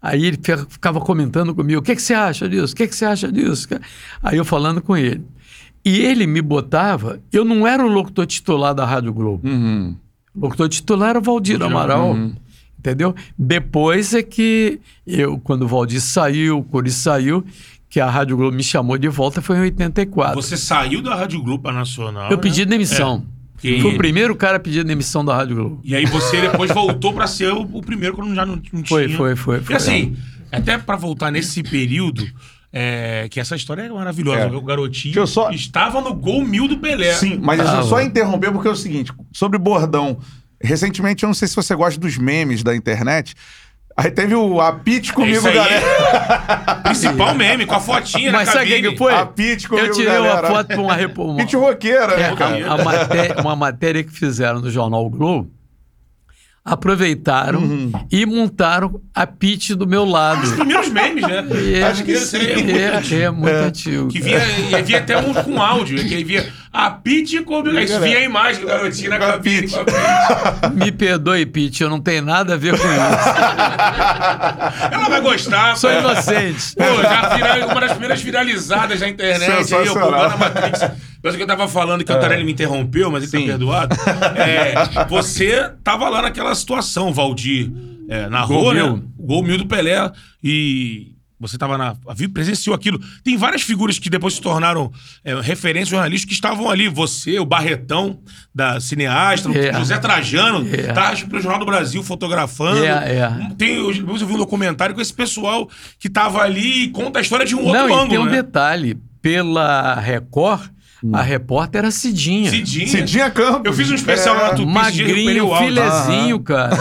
Aí ele fi- ficava comentando comigo: o que, que você acha disso? O que, que você acha disso? Aí eu falando com ele. E ele me botava, eu não era o locutor titular da Rádio Globo. Uhum. O locutor titular era o Valdir Amaral. Entendeu? Depois é que eu, quando o Valdir saiu, o Curi saiu, que a Rádio Globo me chamou de volta, foi em 84. Você saiu da Rádio Globo Nacional. eu né? pedi demissão. É. Que- Fui o primeiro cara a pedir demissão da Rádio Globo. E aí você depois voltou pra ser o, o primeiro quando já não, não Foi, tinha. foi, foi, foi. E assim, até pra voltar nesse período, é, que essa história é maravilhosa. É. O garotinho só- estava no gol mil do Pelé. Sim, mas Ah, só interromper porque é o seguinte, sobre bordão. Recentemente, eu não sei se você gosta dos memes da internet. Aí teve o Apite comigo, Esse aí, galera. Principal meme, com a fotinha Mas na sabe o que, foi? Apite comigo, Eu tirei galera. uma foto para uma, Apite roqueira, É, né, cara? a- a maté- uma matéria que fizeram no Jornal o Globo, aproveitaram Uhum. e montaram a pitch do meu lado. Os primeiros memes, né? É, Acho que Esse sim. é muito antigo. É, é muito antigo. Que via, e via até um com áudio, que aí via a Pete como. Aí via a imagem do garotinho na cabine. Me perdoe, Pitch, eu não tenho nada a ver com isso. Ela vai gostar. Sou inocente. Pô, já viral, uma das primeiras viralizadas na internet. Aí, eu Matrix. O que eu tava falando, que o Tarelli me interrompeu, mas ele Sim. tá perdoado. É, você tava lá naquela situação, Valdir, é, narrou, Gol né? mil. O Gol mil do Pelé. E você tava na. Presenciou aquilo. Tem várias figuras que depois se tornaram é, referências jornalistas que estavam ali. Você, o Barretão, da cineasta, É. o José Trajano, É. tá pro Jornal do Brasil fotografando. É, é. Tem, eu, eu vi um documentário com esse pessoal que tava ali e conta a história de um outro Não, e ângulo, tem um né? detalhe. Pela Record, a repórter era Cidinha. Cidinha. Cidinha Campos. Eu fiz um especial É. lá na Tupi, Magrinho, filezinho, cara.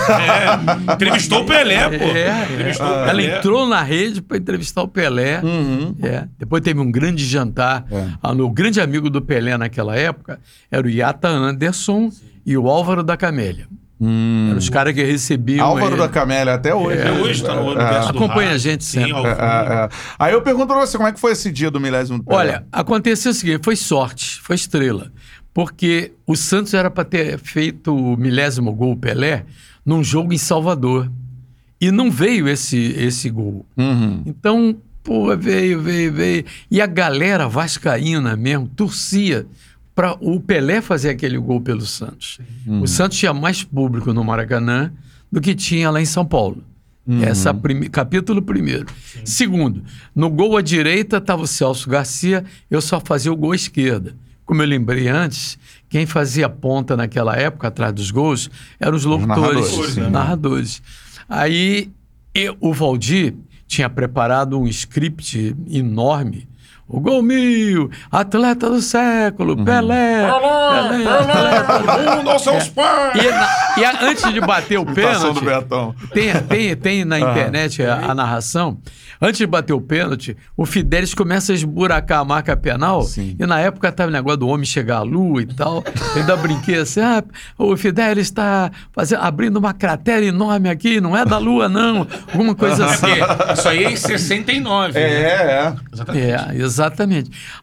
É, entrevistou o Pelé, pô. É, Entrevistou o é. Ela entrou na rede para entrevistar o Pelé. Uhum. É. Depois teve um grande jantar. É. Ah, O grande amigo do Pelé naquela época era o Yata Anderson e o Álvaro da Camélia. Eram os caras que recebiam. Hum. Álvaro ele. da Camélia, até hoje. Até hoje tá no universo do Acompanha rádio. a gente Sim, sempre. ao É, é, é. Aí eu pergunto pra você, como é que foi esse dia do milésimo? Olha, aconteceu o seguinte: foi sorte, foi estrela. Porque o Santos era para ter feito o milésimo gol Pelé num jogo em Salvador. E não veio esse, esse gol. Uhum. Então, pô, veio, veio, veio. E a galera vascaína mesmo torcia para o Pelé fazer aquele gol pelo Santos. O Santos tinha mais público no Maracanã do que tinha lá em São Paulo. Essa prime... capítulo primeiro. Segundo, no gol à direita estava o Celso Garcia, eu só fazia o gol à esquerda. Como eu lembrei antes, quem fazia ponta naquela época, atrás dos gols, eram os locutores, narradores, sim. narradores. Aí eu- o Valdir tinha preparado um script enorme, o gol mil, atleta do século, Pelé, Pelé, atleta. Mundo aos seus pais! E, na- e a- antes de bater o pênalti, tem, tem, tem na internet a, a narração. Antes de bater o pênalti, o Fidelis começa a esburacar a marca penal. Sim. E na época tava o negócio do homem chegar à lua e tal. Eu ainda brinquei assim: ah, o Fidelis está fazendo, abrindo uma cratera enorme aqui, não é da lua, não. Alguma coisa assim. Isso aí é em 69. né? É, é. Exatamente. É, exatamente.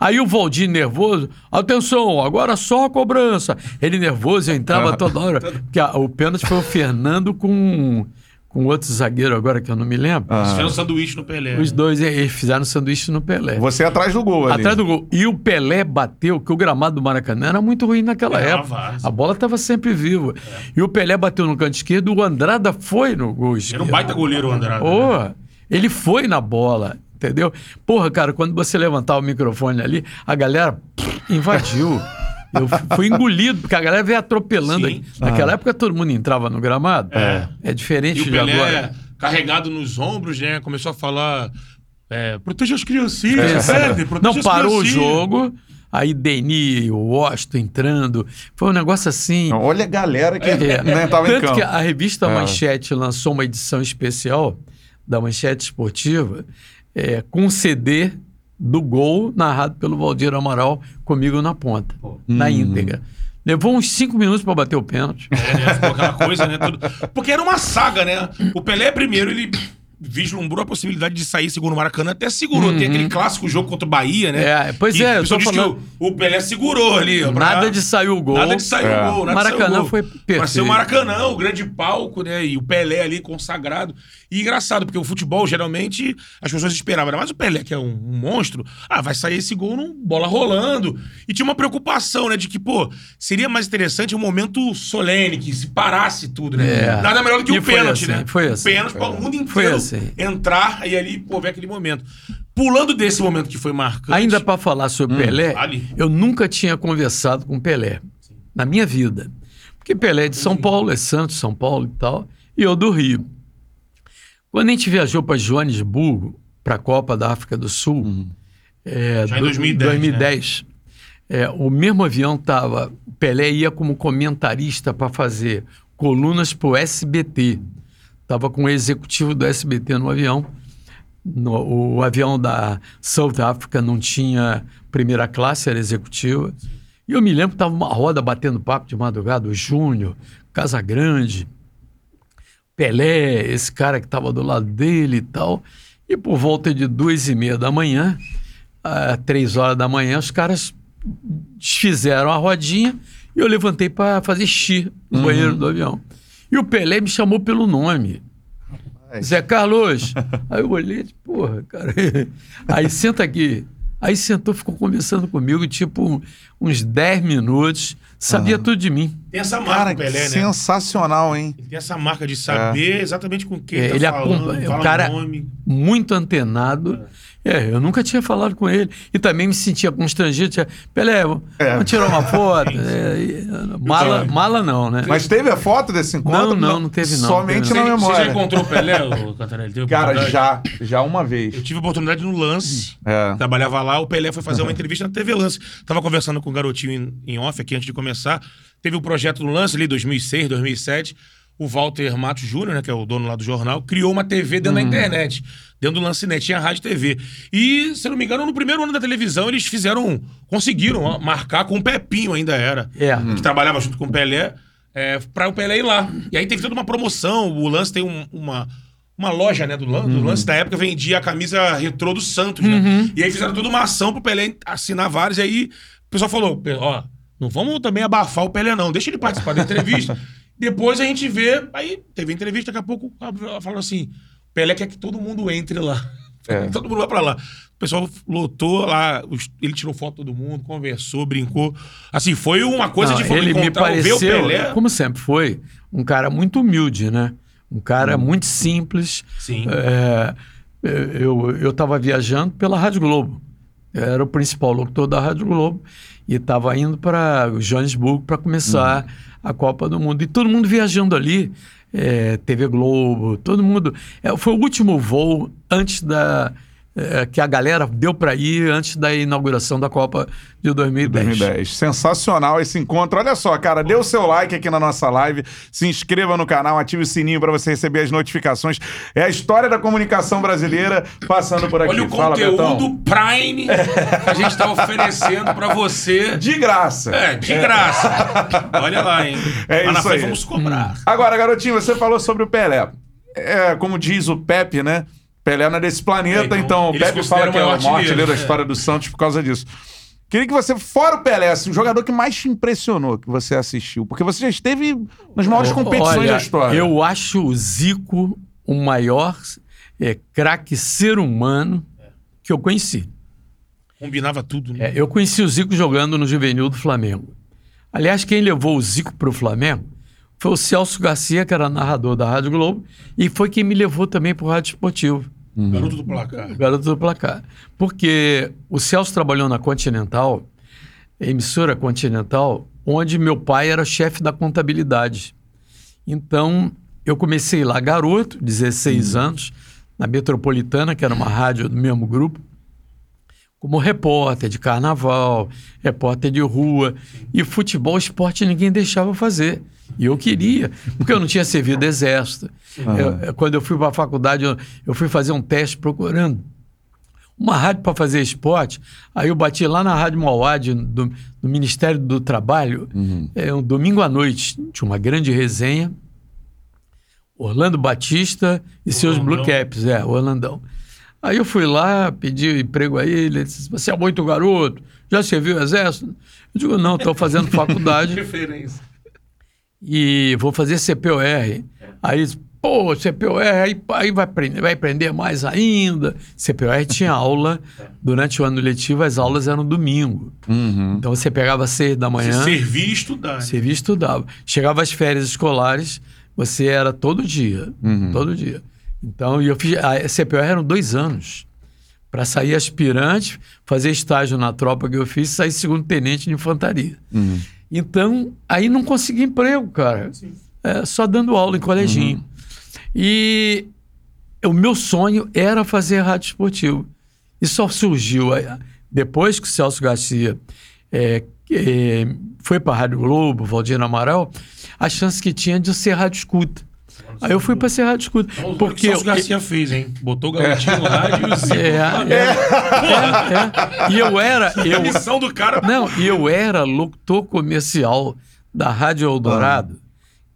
Aí o Valdir nervoso, atenção, agora só a cobrança. Ele nervoso, eu entrava toda hora. Porque a- o pênalti foi o Fernando com, com outro zagueiro agora que eu não me lembro. Ah. Eles fizeram um sanduíche no Pelé. Os dois, eh, eles fizeram sanduíche no Pelé. Você atrás do gol ali. Atrás do gol. E o Pelé bateu, que o gramado do Maracanã era muito ruim naquela época. A bola estava sempre viva. E o Pelé bateu no canto esquerdo, o Andrada foi no gol esquerdo. Era um baita goleiro o Andrade. né? Porra, ele foi na bola, entendeu? Porra, cara, quando você levantar o microfone ali, a galera pff, invadiu. Eu fui engolido, porque a galera veio atropelando. Sim. aqui. Naquela época todo mundo entrava no gramado. É. É diferente E o de Pelé, agora. carregado nos ombros, né? Começou a falar. É, proteja as criancinhas, sério, proteja Não, as parou o jogo. Aí Deni, o Washington entrando. Foi um negócio assim. Olha a galera que É. nem tava em Tanto campo. que a revista É. Manchete lançou uma edição especial da Manchete Esportiva é, com CD do gol narrado pelo Valdir Amaral comigo na ponta, na Hum. íntegra. Levou uns cinco minutos para bater o pênalti. É, né? Ficou aquela coisa, né? Tudo... Porque era uma saga, né? O Pelé, primeiro, ele vislumbrou a possibilidade de sair segundo o Maracanã, até segurou. Tem aquele clássico jogo contra o Bahia, né? É, pois Que é, o pessoal diz que falando- o, o Pelé segurou ali. ó, pra- Nada de sair o gol. Nada de sair É. o gol, nada Maracanã de sair o gol. foi Pra ser perfeito. o Maracanã, o grande palco, né? E o Pelé ali consagrado. E engraçado, porque o futebol, geralmente, as pessoas esperavam. Era mais o Pelé, que é um, um monstro. Ah, vai sair esse gol num bola rolando. E tinha uma preocupação, né? De que, pô, seria mais interessante um momento solene, que se parasse tudo, né? É. Nada melhor do que E o pênalti, assim, né? foi o assim. pênalti para o mundo inteiro Foi assim. Entrar e ali, pô, ver aquele momento. Pulando desse momento que foi marcante. Ainda para falar sobre Pelé, ali. eu nunca tinha conversado com Pelé na minha vida. Porque Pelé é de São Paulo, é Santos, São Paulo e tal, e eu do Rio. Quando a gente viajou para Joanesburgo, para a Copa da África do Sul, é, Já em do- 2010, 2010, é, o mesmo avião tava. Pelé ia como comentarista para fazer colunas para o SBT. Estava com o executivo do SBT no avião. No- o avião da South Africa não tinha primeira classe, era executiva. E eu me lembro que estava uma roda batendo papo de madrugada, o Júnior, Casagrande, Pelé, esse cara que estava do lado dele e tal. E por volta de duas e meia da manhã, a três horas da manhã, os caras desfizeram a rodinha e eu levantei para fazer xixi no banheiro do avião. E o Pelé me chamou pelo nome. Zé Carlos. Aí eu olhei, tipo, porra, cara. Aí senta aqui. Aí sentou, ficou conversando comigo, tipo, uns 10 minutos, sabia tudo de mim. Tem essa marca, Cara, Pelé, né? sensacional, hein? Ele tem essa marca de saber exatamente com quem É, ele ele tá falando, acompanha- fala o cara- nome. Muito antenado. É, eu nunca tinha falado com ele. E também me sentia constrangido. Tinha, Pelé, vamos É. tirar uma foto. É, e, mala, também. mala não, né? Mas teve a foto desse encontro? Não, não, não teve, não. Somente Teve na Você, você memória. já encontrou o Pelé, Cantarelli? Teve Cara, já. Já uma vez. Eu tive oportunidade no Lance. É. Trabalhava lá, o Pelé foi fazer uma entrevista na TV Lance. Tava conversando com o garotinho em, em off aqui antes de começar. Teve o projeto no Lance ali, 2006, 2007. O Walter Matos Júnior, né, que é o dono lá do jornal, criou uma TV dentro da internet. Dentro do Lancinete, tinha rádio e TV. E, se não me engano, no primeiro ano da televisão, eles fizeram, conseguiram ó, marcar com o Pepinho, ainda era. É. Que trabalhava junto com o Pelé, é, pra o Pelé ir lá. E aí teve toda uma promoção. O Lance tem um- uma, uma loja, né, do, Lan- do Lance, na época vendia a camisa retrô do Santos, né? E aí fizeram toda uma ação pro Pelé assinar vários. E aí o pessoal falou: ó, não vamos também abafar o Pelé, não. Deixa ele participar da entrevista. Depois a gente vê. Aí teve entrevista, daqui a pouco ela falou assim: Pelé quer que todo mundo entre lá. É. Todo mundo vai pra lá. O pessoal lotou lá, ele tirou foto todo mundo, conversou, brincou. Assim, foi uma coisa Não, de ele me pareceu, Pelé. como sempre foi, um cara muito humilde, né? Um cara muito simples. Sim. É, eu estava viajando pela Rádio Globo. Eu era o principal locutor da Rádio Globo e estava indo para Joanesburgo para começar a Copa do Mundo. E todo mundo viajando ali, é, TV Globo, todo mundo. É, foi o último voo antes da, é, que a galera deu para ir antes da inauguração da Copa de 2010. 2010. Sensacional esse encontro. Olha só, cara, dê o seu like aqui na nossa live, se inscreva no canal, ative o sininho para você receber as notificações. É a história da comunicação brasileira passando por aqui. Olha o Fala, Betão. conteúdo Prime que a gente tá oferecendo pra você. De graça. É, de graça. Olha lá, hein? É lá na isso aí. vamos cobrar. Agora, garotinho, você falou sobre o Pelé. É, como diz o Pepe, né? Pelé não é desse planeta, É, então, então, Pepe fala que é o maior artilheiro, artilheiro da história do Santos por causa disso. Queria que você, fora o Pelé, assim, o jogador que mais te impressionou que você assistiu. Porque você já esteve nas maiores competições Olha, da história. Eu acho o Zico o maior é, craque ser humano que eu conheci. Combinava tudo, né? É, eu conheci o Zico jogando no juvenil do Flamengo. Aliás, quem levou o Zico para o Flamengo foi o Celso Garcia, que era narrador da Rádio Globo, e foi quem me levou também para o Rádio Esportivo, Garoto do placar. garoto do placar. Porque o Celso trabalhou na Continental, emissora Continental, onde meu pai era chefe da contabilidade. Então, eu comecei lá garoto, 16 anos, na Metropolitana, que era uma rádio do mesmo grupo, como repórter de carnaval, repórter de rua. E futebol, esporte, ninguém deixava fazer. E eu queria, porque eu não tinha servido exército. Eu- quando eu fui para a faculdade, eu, eu fui fazer um teste procurando uma rádio para fazer esporte. Aí eu bati lá na Rádio Mauá, de- do, no Ministério do Trabalho, é, um domingo à noite. Tinha uma grande resenha. Orlando Batista e seus Orlandão. Blue Caps, é, Orlandão. Aí eu fui lá, pedi emprego a ele, ele disse, você é muito garoto, já serviu o exército? Eu digo, não, estou fazendo faculdade Referência. e vou fazer CPOR. Aí eles, pô, CPOR, aí, aí vai, aprender, vai aprender mais ainda. CPOR tinha aula, durante o ano letivo as aulas eram domingo. Uhum. Então você pegava às seis da Você manhã, servir e estudar. né? você via e estudava. Chegava às férias escolares, você era todo dia, todo dia. Então, e eu fiz, a CPOR eram dois anos. Para sair aspirante, fazer estágio na tropa que eu fiz, sair segundo tenente de infantaria. Então, aí não consegui emprego, cara. É, só dando aula em coleginho. E o meu sonho era fazer rádio esportivo. E só surgiu aí, depois que o Celso Garcia é, é, foi para a Rádio Globo, Valdir Amaral, a chance que tinha de ser rádio escuta. Aí eu fui para ser rádio escuta. Porque Porque o Garcia fez, hein? Botou o garotinho no rádio e o Zico É, é, é. E eu era. A Eu, missão do cara. não, e eu era locutor comercial da Rádio Eldorado,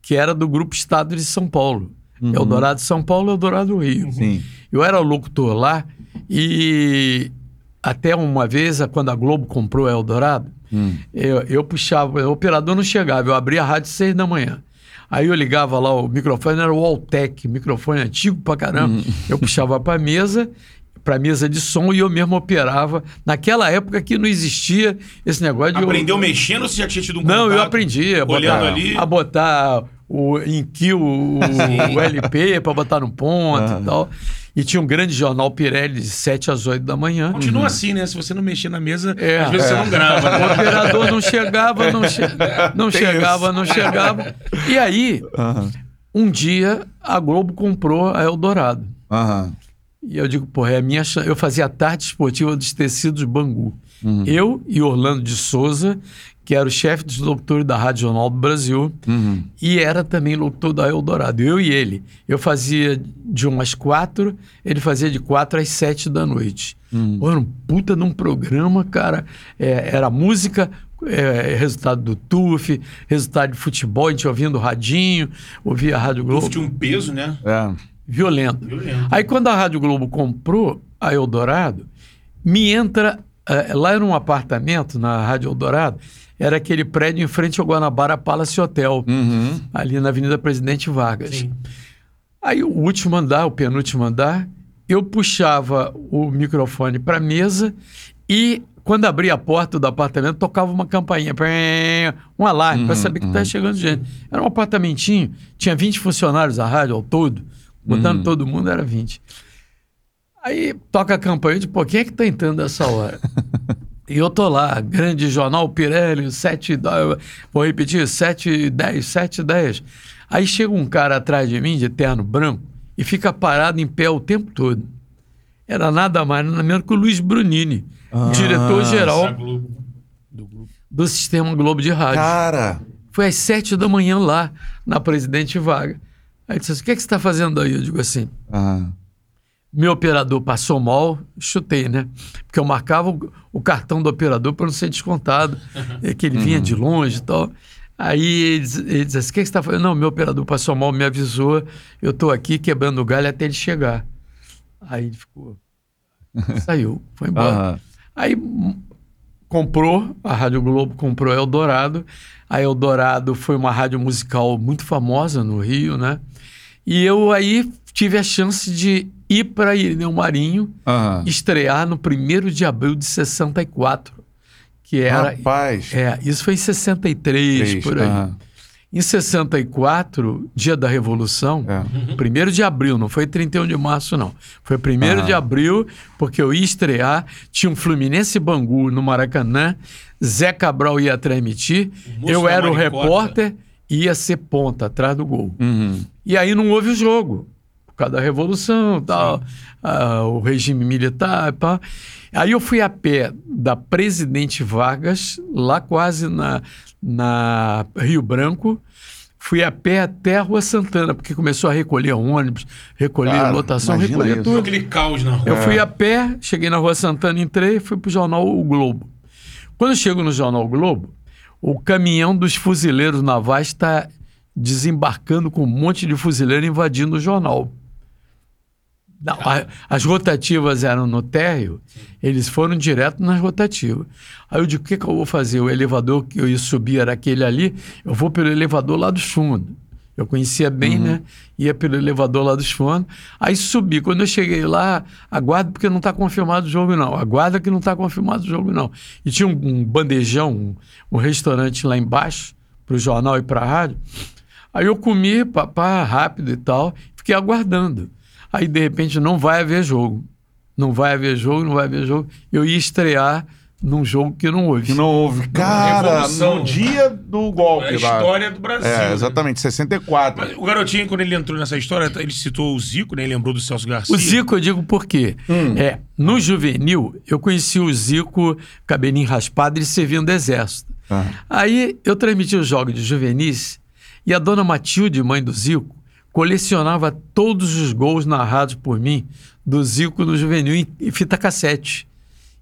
que era do Grupo Estado de São Paulo. Eldorado São Paulo, Eldorado Rio. Sim. Eu era locutor lá e até uma vez, quando a Globo comprou a Eldorado, eu, eu puxava, o operador não chegava, eu abria a rádio seis da manhã. Aí eu ligava lá, o microfone era o Altec, microfone antigo pra caramba. Eu puxava pra mesa, pra mesa de som e eu mesmo operava. Naquela época que não existia esse negócio de. eu- Aprendeu mexendo ou você já tinha tido um não, eu contato? aprendi a botar, ali. a botar o em kill, o, o LP para botar no ponto e tal. E tinha um grande jornal Pirelli de 7 às 8 da manhã. Continua assim, né? Se você não mexer na mesa, É. às vezes você não grava, O né? operador não chegava, não, che- não Tem chegava, isso. não chegava. E aí, Aham. um dia, a Globo comprou a Eldorado. Aham. E eu digo, porra, é a minha chance. Eu fazia a tarde esportiva dos tecidos Bangu. Eu e Orlando de Souza, que era o chefe dos locutores da Rádio Jornal do Brasil, e era também locutor da Eldorado. Eu e ele. Eu fazia de umas quatro, ele fazia de quatro às sete da noite. Pô, era um puta de um programa, cara. É, era música, é, resultado do TUF, resultado de futebol, a gente ouvindo o radinho, ouvia a Rádio Globo. Tinha um peso, né? É. Violento. Violento. Aí quando a Rádio Globo comprou a Eldorado, me entra. eh, lá era um apartamento na Rádio Eldorado, era aquele prédio em frente ao Guanabara Palace Hotel, Uhum. ali na Avenida Presidente Vargas. Sim. Aí o último andar, o penúltimo andar, eu puxava o microfone para a mesa e quando abria a porta do apartamento tocava uma campainha, um alarme para saber que estava chegando gente. Era um apartamentinho, tinha 20 funcionários a rádio ao todo, botando todo mundo era 20. Aí toca a campainha de pô, quem é que tá entrando essa hora? E eu tô lá, grande jornal Pirelli, 7 e 10, vou repetir, 7 e 10, 7 e 10. Aí chega um cara atrás de mim, de terno branco, e fica parado em pé o tempo todo. era nada mais nada menos que o Luiz Brunini, diretor-geral Essa Globo. Do Sistema Globo de Rádio. Cara. Foi às sete da manhã lá, na Presidente Vaga. Aí ele disse assim, o que, é que você está fazendo aí? Eu digo assim, Ah. Meu operador passou mal, chutei, né? Porque eu marcava o, o cartão do operador para não ser descontado, é que ele vinha de longe e tal. Aí ele diz, ele diz assim, o que, que você está fazendo? Não, meu operador passou mal, me avisou, eu estou aqui quebrando o galho até ele chegar. Aí ele ficou, saiu, foi embora. Aham. Aí hum, comprou, a Rádio Globo comprou a Eldorado. A Eldorado foi uma rádio musical muito famosa no Rio, né? E eu aí tive a chance de ir para Irineu Marinho, Aham. estrear no 1 de abril de 64, que era... Rapaz. É, isso foi em 63, Três, por aí. aham. Em 64, dia da Revolução, É. 1 de abril, não foi 31 de março, não. Foi 1 Ah. de abril, porque eu ia estrear, tinha um Fluminense Bangu no Maracanã, Zé Cabral ia transmitir, eu era o repórter e ia ser ponta atrás do gol. Uhum. E aí não houve o jogo, por causa da Revolução, tal, ah, o regime militar, pá. Aí eu fui a pé da Presidente Vargas, lá quase na, na Rio Branco, fui a pé até a Rua Santana, porque começou a recolher ônibus, recolher Cara, lotação, recolher isso. tudo. Aquele caos na rua. Eu fui a pé, cheguei na Rua Santana, entrei e fui pro jornal O Globo. Quando eu chego no jornal O Globo, o caminhão dos fuzileiros navais está desembarcando com um monte de fuzileiro invadindo o jornal. Não, a- as rotativas eram no térreo, eles foram direto nas rotativas. Aí eu digo, o que, que eu vou fazer? O elevador que eu ia subir era aquele ali, eu vou pelo elevador lá dos fundos. Eu conhecia bem, né? Ia pelo elevador lá dos fundos. Aí subi. Quando eu cheguei lá, aguardo porque não está confirmado o jogo, não. Aguarda que não está confirmado o jogo, não. E tinha um, um bandejão, um, um restaurante lá embaixo, para o jornal e para a rádio. Aí eu comi, papá, rápido e tal, fiquei aguardando. Aí, de repente, não vai haver jogo. Não vai haver jogo, não vai haver jogo. Eu ia estrear num jogo que não houve. Que não houve. Cara, Revolução. no dia do golpe. É a lá. história do Brasil. É, né? exatamente, 64. Mas o garotinho, quando ele entrou nessa história, ele citou o Zico, né? Ele lembrou do Celso Garcia. O Zico, eu digo por quê? É, no juvenil, eu conheci o Zico, cabelinho raspado, ele servia no exército. Ah. Aí eu transmiti os jogos de juvenis e a dona Matilde, mãe do Zico, colecionava todos os gols narrados por mim do Zico no juvenil em, fita cassete.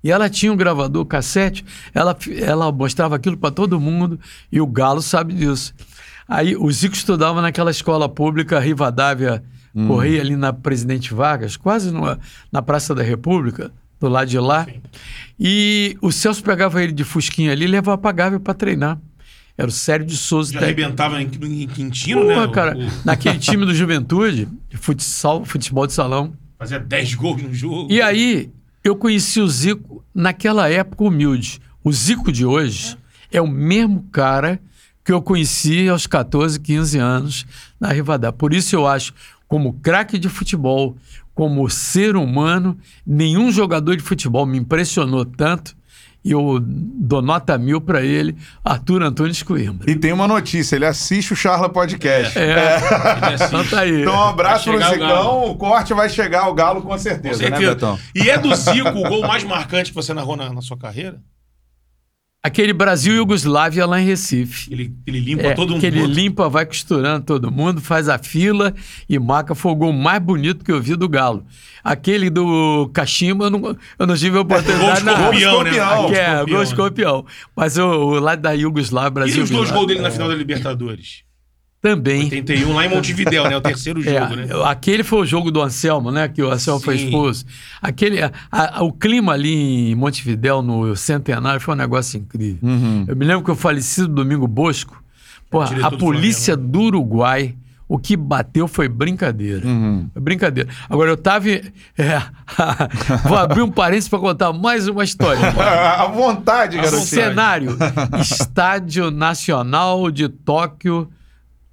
E ela tinha um gravador cassete, ela, ela mostrava aquilo para todo mundo e o Galo sabe disso. Aí o Zico estudava naquela escola pública Rivadavia Correia, ali na Presidente Vargas, quase no- na Praça da República, do lado de lá. E o Celso pegava ele de fusquinha ali e levava pra Gávea para treinar. Era o Sérgio de Souza. Já técnico. arrebentava em, em Quintino, Porra, né? cara, O- naquele time do Juventude, de futsal, futebol de salão. Fazia 10 gols no jogo. E aí, eu conheci o Zico naquela época humilde. O Zico de hoje é o mesmo cara que eu conheci aos 14, 15 anos na Rivadavia. Por isso eu acho, como craque de futebol, como ser humano, nenhum jogador de futebol me impressionou tanto. E eu dou nota mil para ele, Arthur Antunes Coimbra. E tem uma notícia, ele assiste o Charla Podcast. É, Ele assiste. então tá aí. Então, um abraço pro chegar o. Zicão. O corte vai chegar ao Galo com certeza, Com né, certeza. Betão? E é do Zico o gol mais marcante que você narrou na, na sua carreira? Aquele Brasil e Iugoslávia lá em Recife. Ele, ele limpa É, todo mundo. que ele limpa, vai costurando todo mundo, faz a fila e marca. Foi o gol mais bonito que eu vi do Galo. Aquele do Kashima, eu não, eu não tive a Gol oportunidade. de na- escorpião, né? Gol de é, escorpião, gol escorpião. Mas o, o lá da Iugoslávia, Brasil. E os dois gols dele na final da Libertadores? Também. 81 lá em Montevidéu, né? O terceiro É, jogo, né? Aquele foi o jogo do Anselmo, né? Que o Anselmo foi Sim. expulso. Aquele, a- a- o clima ali em Montevidéu, no Centenário, foi um negócio incrível. Uhum. Eu me lembro que o falecido Domingo Bosco, porra, a do polícia do Uruguai, o que bateu foi brincadeira. Uhum. Foi brincadeira. Agora, eu tava. é, vou abrir um parênteses para contar mais uma história. À vontade, O garotinho. cenário: Estádio Nacional de Tóquio,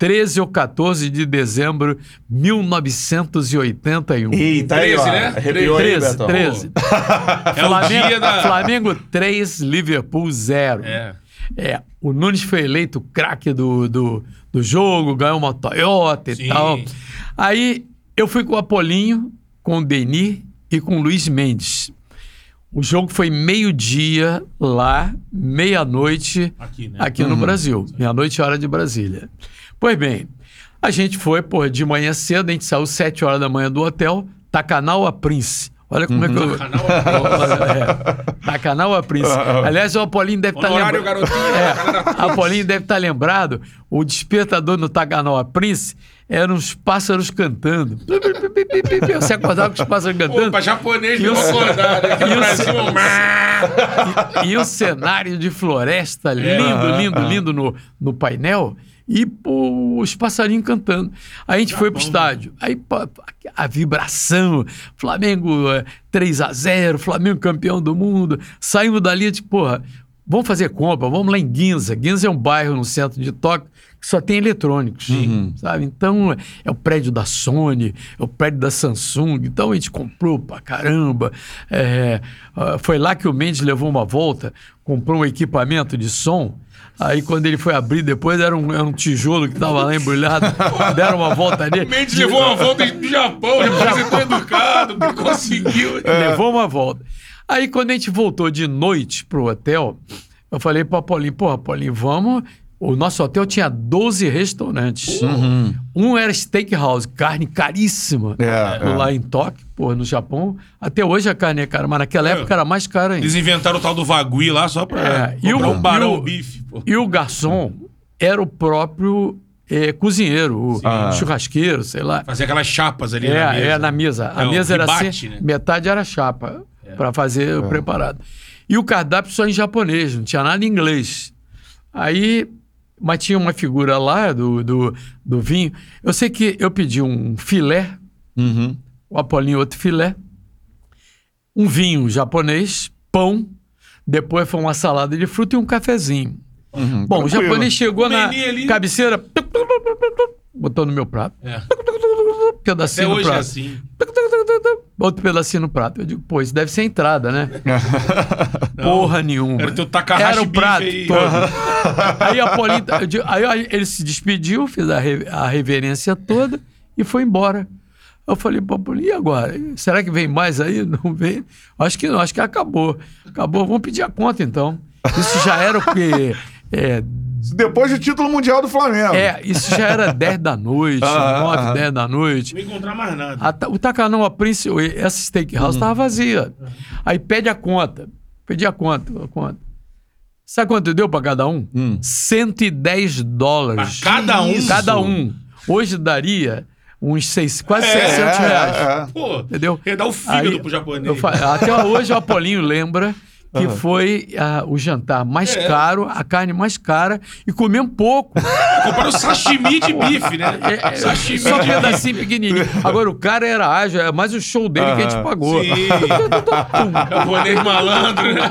13 ou 14 de dezembro de 1981. Eita, aí, ó. 13, né? Arrepiou aí, 13, Betão. 13. É o dia da... Flamengo 3, Liverpool 0. É. É, o Nunes foi eleito craque do, do, do jogo, ganhou uma Toyota e Sim. tal. Aí eu fui com o Apolinho, com o Denis e com o Luiz Mendes. O jogo foi meio-dia lá, meia-noite Aqui, né? aqui no Brasil. Meia-noite, hora de Brasília. Pois bem, a gente foi, pô, de manhã cedo, a gente saiu sete horas da manhã do hotel, Takanawa Prince. Olha como é que eu. É, Takanawa Prince. Aliás, o Apolinho deve estar Honorário, lembrado. garotinho. É, galera. Apolinho deve estar lembrado, o despertador no Takanawa Prince eram os pássaros cantando. Você acordava com os pássaros cantando. Opa, japonês E não o- acordar, né? E o- E, e o cenário de floresta lindo, lindo, lindo no, no painel. E pô, os passarinhos cantando. Aí a gente foi pro estádio. Aí pá, a vibração, Flamengo é, 3 a 0 Flamengo campeão do mundo. Saímos dali tipo, porra, vamos fazer compra, vamos lá em Ginza. Ginza é um bairro no centro de Tóquio que só tem eletrônicos, sabe? Então, é o prédio da Sony, é o prédio da Samsung. Então, a gente comprou pra caramba. É, foi lá que o Mendes levou uma volta, comprou um equipamento de som. Aí, quando ele foi abrir, depois era um, era um tijolo que estava lá embrulhado. deram uma volta nele. Mendes levou uma volta do Japão, já apresentou educado, não conseguiu. Levou uma volta. Aí, quando a gente voltou de noite pro hotel, eu falei pra Paulinho, pô, Paulinho, vamos. O nosso hotel tinha 12 restaurantes. Um era steakhouse, carne caríssima. É, é. Lá em Tóquio, pô, no Japão. Até hoje a carne é cara, mas naquela época era mais cara ainda. Eles inventaram o tal do Vagui lá só pra É, e o- um barão e o- bife. Pô. E o garçom era o próprio eh, cozinheiro, o Ah. churrasqueiro, sei lá. Fazer aquelas chapas ali É, na mesa. é na mesa. A É, mesa era assim, né? metade era chapa para fazer o preparado. E o cardápio só em japonês, não tinha nada em inglês. Aí, mas tinha uma figura lá do, do, do vinho. Eu sei que eu pedi um filé, Uhum. o Apolinho outro filé, um vinho japonês, pão, depois foi uma salada de fruta e um cafezinho. Uhum. Bom, o Tranquilo. japonês chegou na ali. cabeceira, botou no meu prato, É. Até pedacinho no hoje é prato. assim. Outro pedacinho no prato. Eu digo, pô, isso deve ser entrada, né? Porra nenhuma. Era o teu Era o prato aí. todo. aí a aí ele se despediu, fez a, re- a reverência toda e foi embora. Eu falei pra Paulinha, e agora? Será que vem mais aí? Não vem? Acho que não, acho que acabou. Acabou, vamos pedir a conta então. Isso já era o quê? É, Depois do título mundial do Flamengo. é, isso já era 10 da noite, Ah, 9, ah. 10 da noite. Não vou encontrar mais nada. A o Takanawa Prince, o- essa steakhouse estava vazia. Aí pede a conta. Pedi a conta, a conta. Sabe quanto deu para cada um? 110 dólares. Pra cada um? Cada um. Hoje daria uns seis, quase É, 600 reais. é. Pô, Entendeu? ia dar o fígado Aí, pro japonês. eu até hoje o Apolinho lembra que foi ah, o jantar mais É. caro, a carne mais cara, e comemos pouco. Compraram sashimi de bife, né? É, é, sashimi só de pedacinho pequenininho. Agora o cara era ágil, é mais o show dele que a gente pagou. Sim. Japonês malandro, né?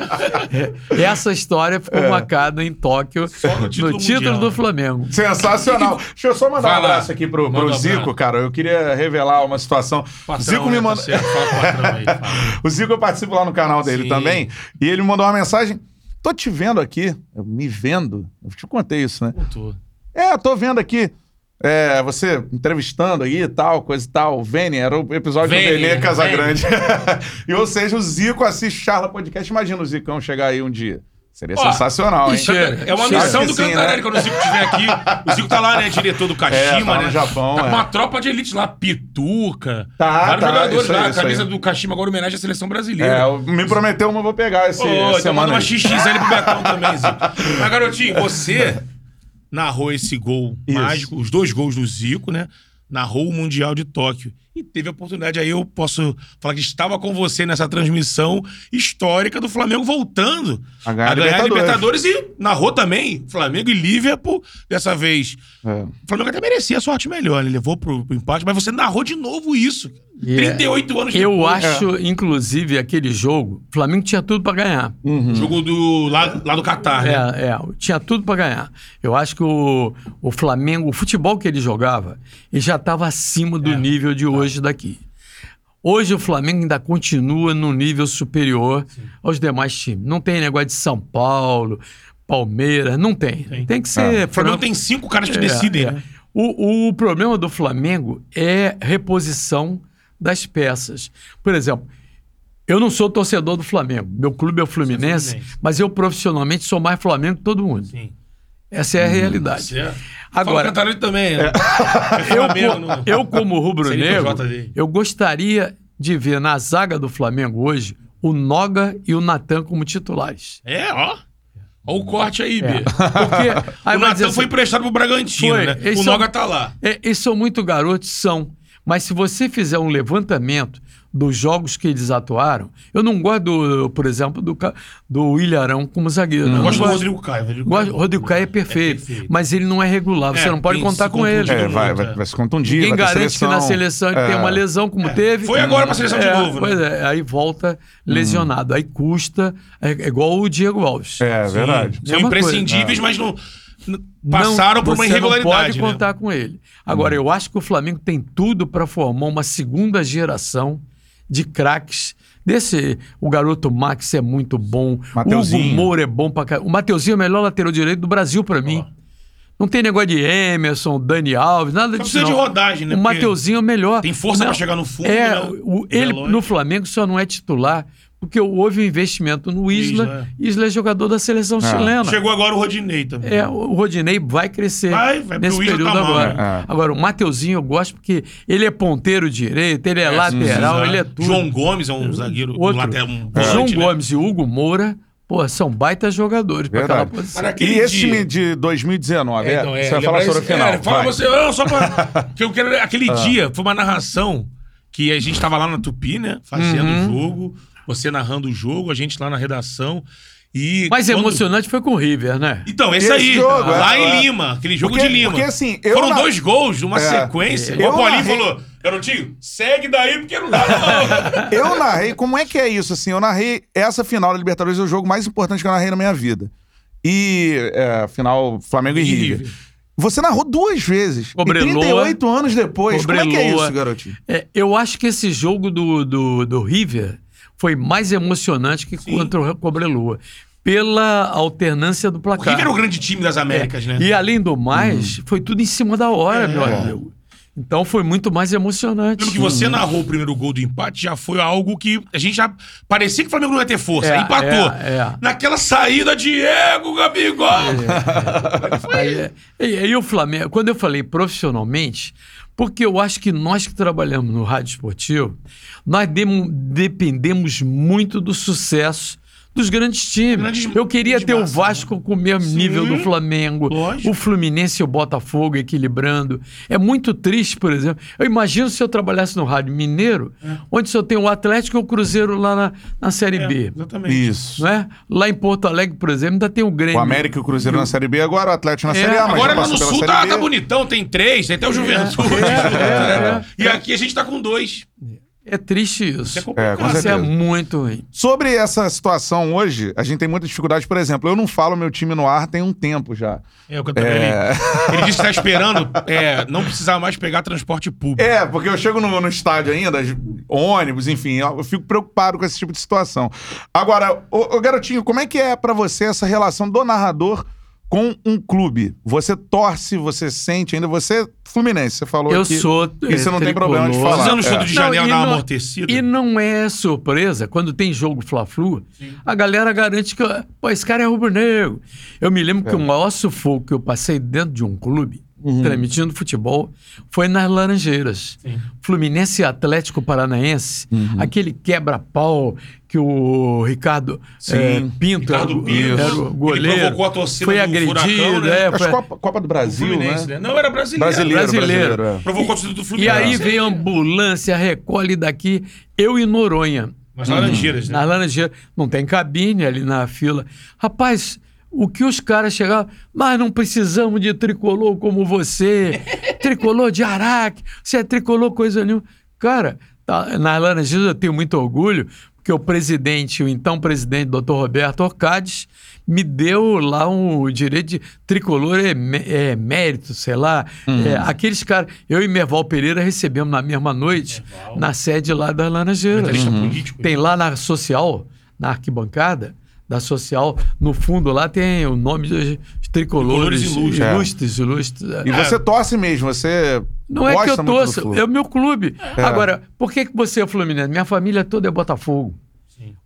É, Essa história ficou marcada em Tóquio no título mundial. do Flamengo. Sensacional. Deixa eu só mandar Vai um lá. abraço aqui pro, pro Zico, cara. Eu queria revelar uma situação. Patrão, Zico me né? mandou. Tá fala com o aí. O Zico eu participo lá no canal dele Sim. também. E ele me mandou uma mensagem. Tô te vendo aqui, eu me vendo. Eu te contei isso, né? Contou. É, tô vendo aqui. É, você entrevistando aí e tal, coisa e tal. Vene, era o episódio Vene, do Vene. Casagrande. e, ou seja, o Zico assiste Charla Podcast. Imagina o Zicão chegar aí um dia. Seria Ó, sensacional, hein? É uma Acho missão que do sim, Cantarelli né? quando o Zico estiver aqui. O Zico tá lá, né? Diretor do É, Kashima, tá né? Japão, Tá com é. uma tropa de elite lá, Pituca. Tá, vários tá, jogadores isso aí, lá. A camisa do Kashima agora homenagem à seleção brasileira. É, me prometeu uma, vou pegar esse, Ô, essa então manda uma. XXL pro Betão também, Zico. Mas, garotinho, você narrou esse gol Isso. mágico, os dois gols do Zico, né? Narrou o Mundial de Tóquio. E teve a oportunidade, aí eu posso falar que estava com você nessa transmissão histórica do Flamengo voltando A ganhar Libertadores. Libertadores e narrou também Flamengo e Liverpool dessa vez. É. O Flamengo até merecia a sorte melhor, ele levou pro, pro empate, mas você narrou de novo isso. E é- 38 anos Eu depois. acho, inclusive, aquele jogo, o Flamengo tinha tudo para ganhar. Uhum. Jogo do, lá, lá do Catar, né? É, é, tinha tudo para ganhar. Eu acho que o, o Flamengo, o futebol que ele jogava, ele já estava acima do É. nível de hoje daqui. Hoje o Flamengo ainda continua no nível superior aos demais times. Não tem negócio de São Paulo, Palmeiras, não tem. Tem, que ser. O Flamengo tem cinco caras que É, decidem, é. né? O, o problema do Flamengo é reposição das peças. Por exemplo, Eu não sou torcedor do Flamengo. Meu clube é o Fluminense, Fluminense. mas eu profissionalmente sou mais Flamengo que todo mundo. Sim. Essa é a realidade. Certo. Agora- Fala também, né? É Eu, Flamengo, não- eu, como rubro-negro, eu gostaria de ver na zaga do Flamengo hoje o Noga e o Natan como titulares. É, ó. Ó o corte aí, B. Porque aí o Natan foi assim, emprestado pro Bragantino, Foi. né? O são- Noga tá lá. É, eles são muito garotos, são. Mas se você fizer um levantamento dos jogos que eles atuaram, eu não gosto, do, por exemplo, do, do Ilharão como zagueiro. Eu não. gosto do Rodrigo Caio. Rodrigo gosto- Caio. Rodrigo Caio é perfeito, perfeito. mas ele não é regular. Você É, não pode contar com ele. É, vai, vai, é. vai se contundir, Ninguém vai ter garante que na seleção ele É. tem uma lesão como teve. Foi agora pra seleção de É, novo, né? Pois é, aí volta lesionado. Aí custa, é, é igual o Diego Alves. É, verdade. São imprescindíveis, mas não, não- Não, passaram por uma você irregularidade. Não pode né? contar com ele. Agora, eu acho que o Flamengo tem tudo para formar uma segunda geração de craques. Desse, o garoto Max é muito bom. O Hugo Mateuzinho. Moura é bom pra caramba. O Mateuzinho é o melhor lateral direito do Brasil para mim. Não tem negócio de Emerson, Dani Alves, nada disso. precisa de não. rodagem, né? O Mateuzinho é o melhor. tem força pra chegar no fundo, É, né? o- ele Veloz. no Flamengo só não é titular porque houve um investimento no Isla. Isla, Isla é jogador da seleção É. chilena. Chegou agora o Rodinei também. É, o Rodinei vai crescer Vai, vai, nesse Isla período tá mal, agora. né? É. Agora, o Mateuzinho eu gosto porque ele é ponteiro direito, ele é, lateral, Sim, ele é tudo. João Gomes é um zagueiro. um Outro, lateral, um João né? Gomes e Hugo Moura, pô, são baitas jogadores para aquela posição. Cara, E esse dia- time de 2019, é? então, Você vai falar sobre o final. É, fala vai. você, não, só pra. que eu quero. Aquele Ah. dia foi uma narração que a gente tava lá na Tupi, né? Fazendo Uhum. o jogo, você narrando o jogo, a gente lá na redação. E. Mais quando- emocionante foi com o River, né? Então, esse, Esse aí, jogo, lá é, em é. Lima, aquele jogo Porque- de Lima. porque, assim, eu Foram na- dois gols numa É. sequência. O Paulinho narrei- falou: Garotinho, segue daí porque não dá, não. Eu narrei, como é que é isso? Assim, eu narrei essa final da Libertadores, é o jogo mais importante que eu narrei na minha vida. E é, final Flamengo e, E River. River. Você narrou duas vezes. Cobreloa. E 38 anos depois. Como é que é isso, garotinho? É, eu acho que esse jogo do, do, do River foi mais emocionante que Sim. contra o Cobreloa. Pela alternância do O placar. River era o grande time das Américas, né? E além do mais, foi tudo em cima da hora, É. meu amigo. Então foi muito mais emocionante. Pelo que você narrou o primeiro gol do empate, já foi algo que a gente já parecia que o Flamengo não ia ter força. É, aí empatou. é, é. Naquela saída, Diego Gabigol. Aí, é, e, e o Flamengo, quando eu falei profissionalmente, porque eu acho que nós que trabalhamos no rádio esportivo, nós demo- dependemos muito do sucesso dos grandes times. Grandes- eu queria ter o massa, Vasco com o mesmo Sim, nível do Flamengo, lógico. o Fluminense e o Botafogo equilibrando. É muito triste, por exemplo. Eu imagino se eu trabalhasse no rádio mineiro, onde só tem o Atlético e o Cruzeiro lá na, na Série É, B. exatamente. Isso. Não é? Lá em Porto Alegre, por exemplo, ainda tem o Grêmio. O América e o Cruzeiro na Série B, agora o Atlético na É, Série A, mas Agora lá no Sul tá, tá bonitão, tem três, tem até o Juventude. é, E aqui a gente tá com dois. É triste isso. É É, complicado. com Isso é certeza. muito ruim. Sobre essa situação hoje, a gente tem muita dificuldade. Por exemplo, eu não falo meu time no ar tem um tempo já. É, o Cantarelli, É. Ele disse que tá esperando é, não precisar mais pegar transporte público. É, porque eu chego no, no estádio ainda, ônibus, enfim, eu fico preocupado com esse tipo de situação. Agora, ô, garotinho, como é que é pra você essa relação do narrador com um clube? Você torce, você sente ainda, você é fluminense, você falou Eu que... sou. E você não tem problema de falar. Os anos É. de Não, janela e não- amortecida. E não é surpresa, quando tem jogo Fla-Flu, a galera garante que pô, esse cara é rubro-negro. Eu me lembro que o maior sufoco que eu passei dentro de um clube, transmitindo futebol, foi nas Laranjeiras. Fluminense e Atlético Paranaense, aquele quebra-pau que o Ricardo Sim. eh, Pinto, Ricardo era, era o ele goleiro, provocou a torcida foi do agredido, Furacão, né? é, foi- Copa, Copa do Brasil, Fluminense, né? né? Não, era brasileiro. Brasileiro, Brasileiro. brasileiro. é. Provocou a torcida do E Fluminense. aí veio a ambulância, recolhe daqui, eu e Noronha. Nas Laranjeiras, né? Na Laranjeira. Não tem cabine ali na fila. Rapaz, o que os caras chegavam. Mas não precisamos de tricolor como você. tricolor de Araque. Você é tricolor coisa nenhuma. Cara, tá, na Laranjeiras eu tenho muito orgulho, porque o presidente, o então presidente, doutor Roberto Orcades, me deu lá um direito de tricolor é, é mérito, sei lá. É, aqueles caras. Eu e Merval Pereira recebemos na mesma noite, na sede lá das Laranjeiras. Comentarista político. Tem lá na social, na arquibancada da social, no fundo lá tem o nome dos tricolores, Tricolores ilustres. ilustres, ilustres. E você torce mesmo, você Não é que eu torço, é o meu clube. É. Agora, por que, que você é Fluminense? Minha família toda é Botafogo.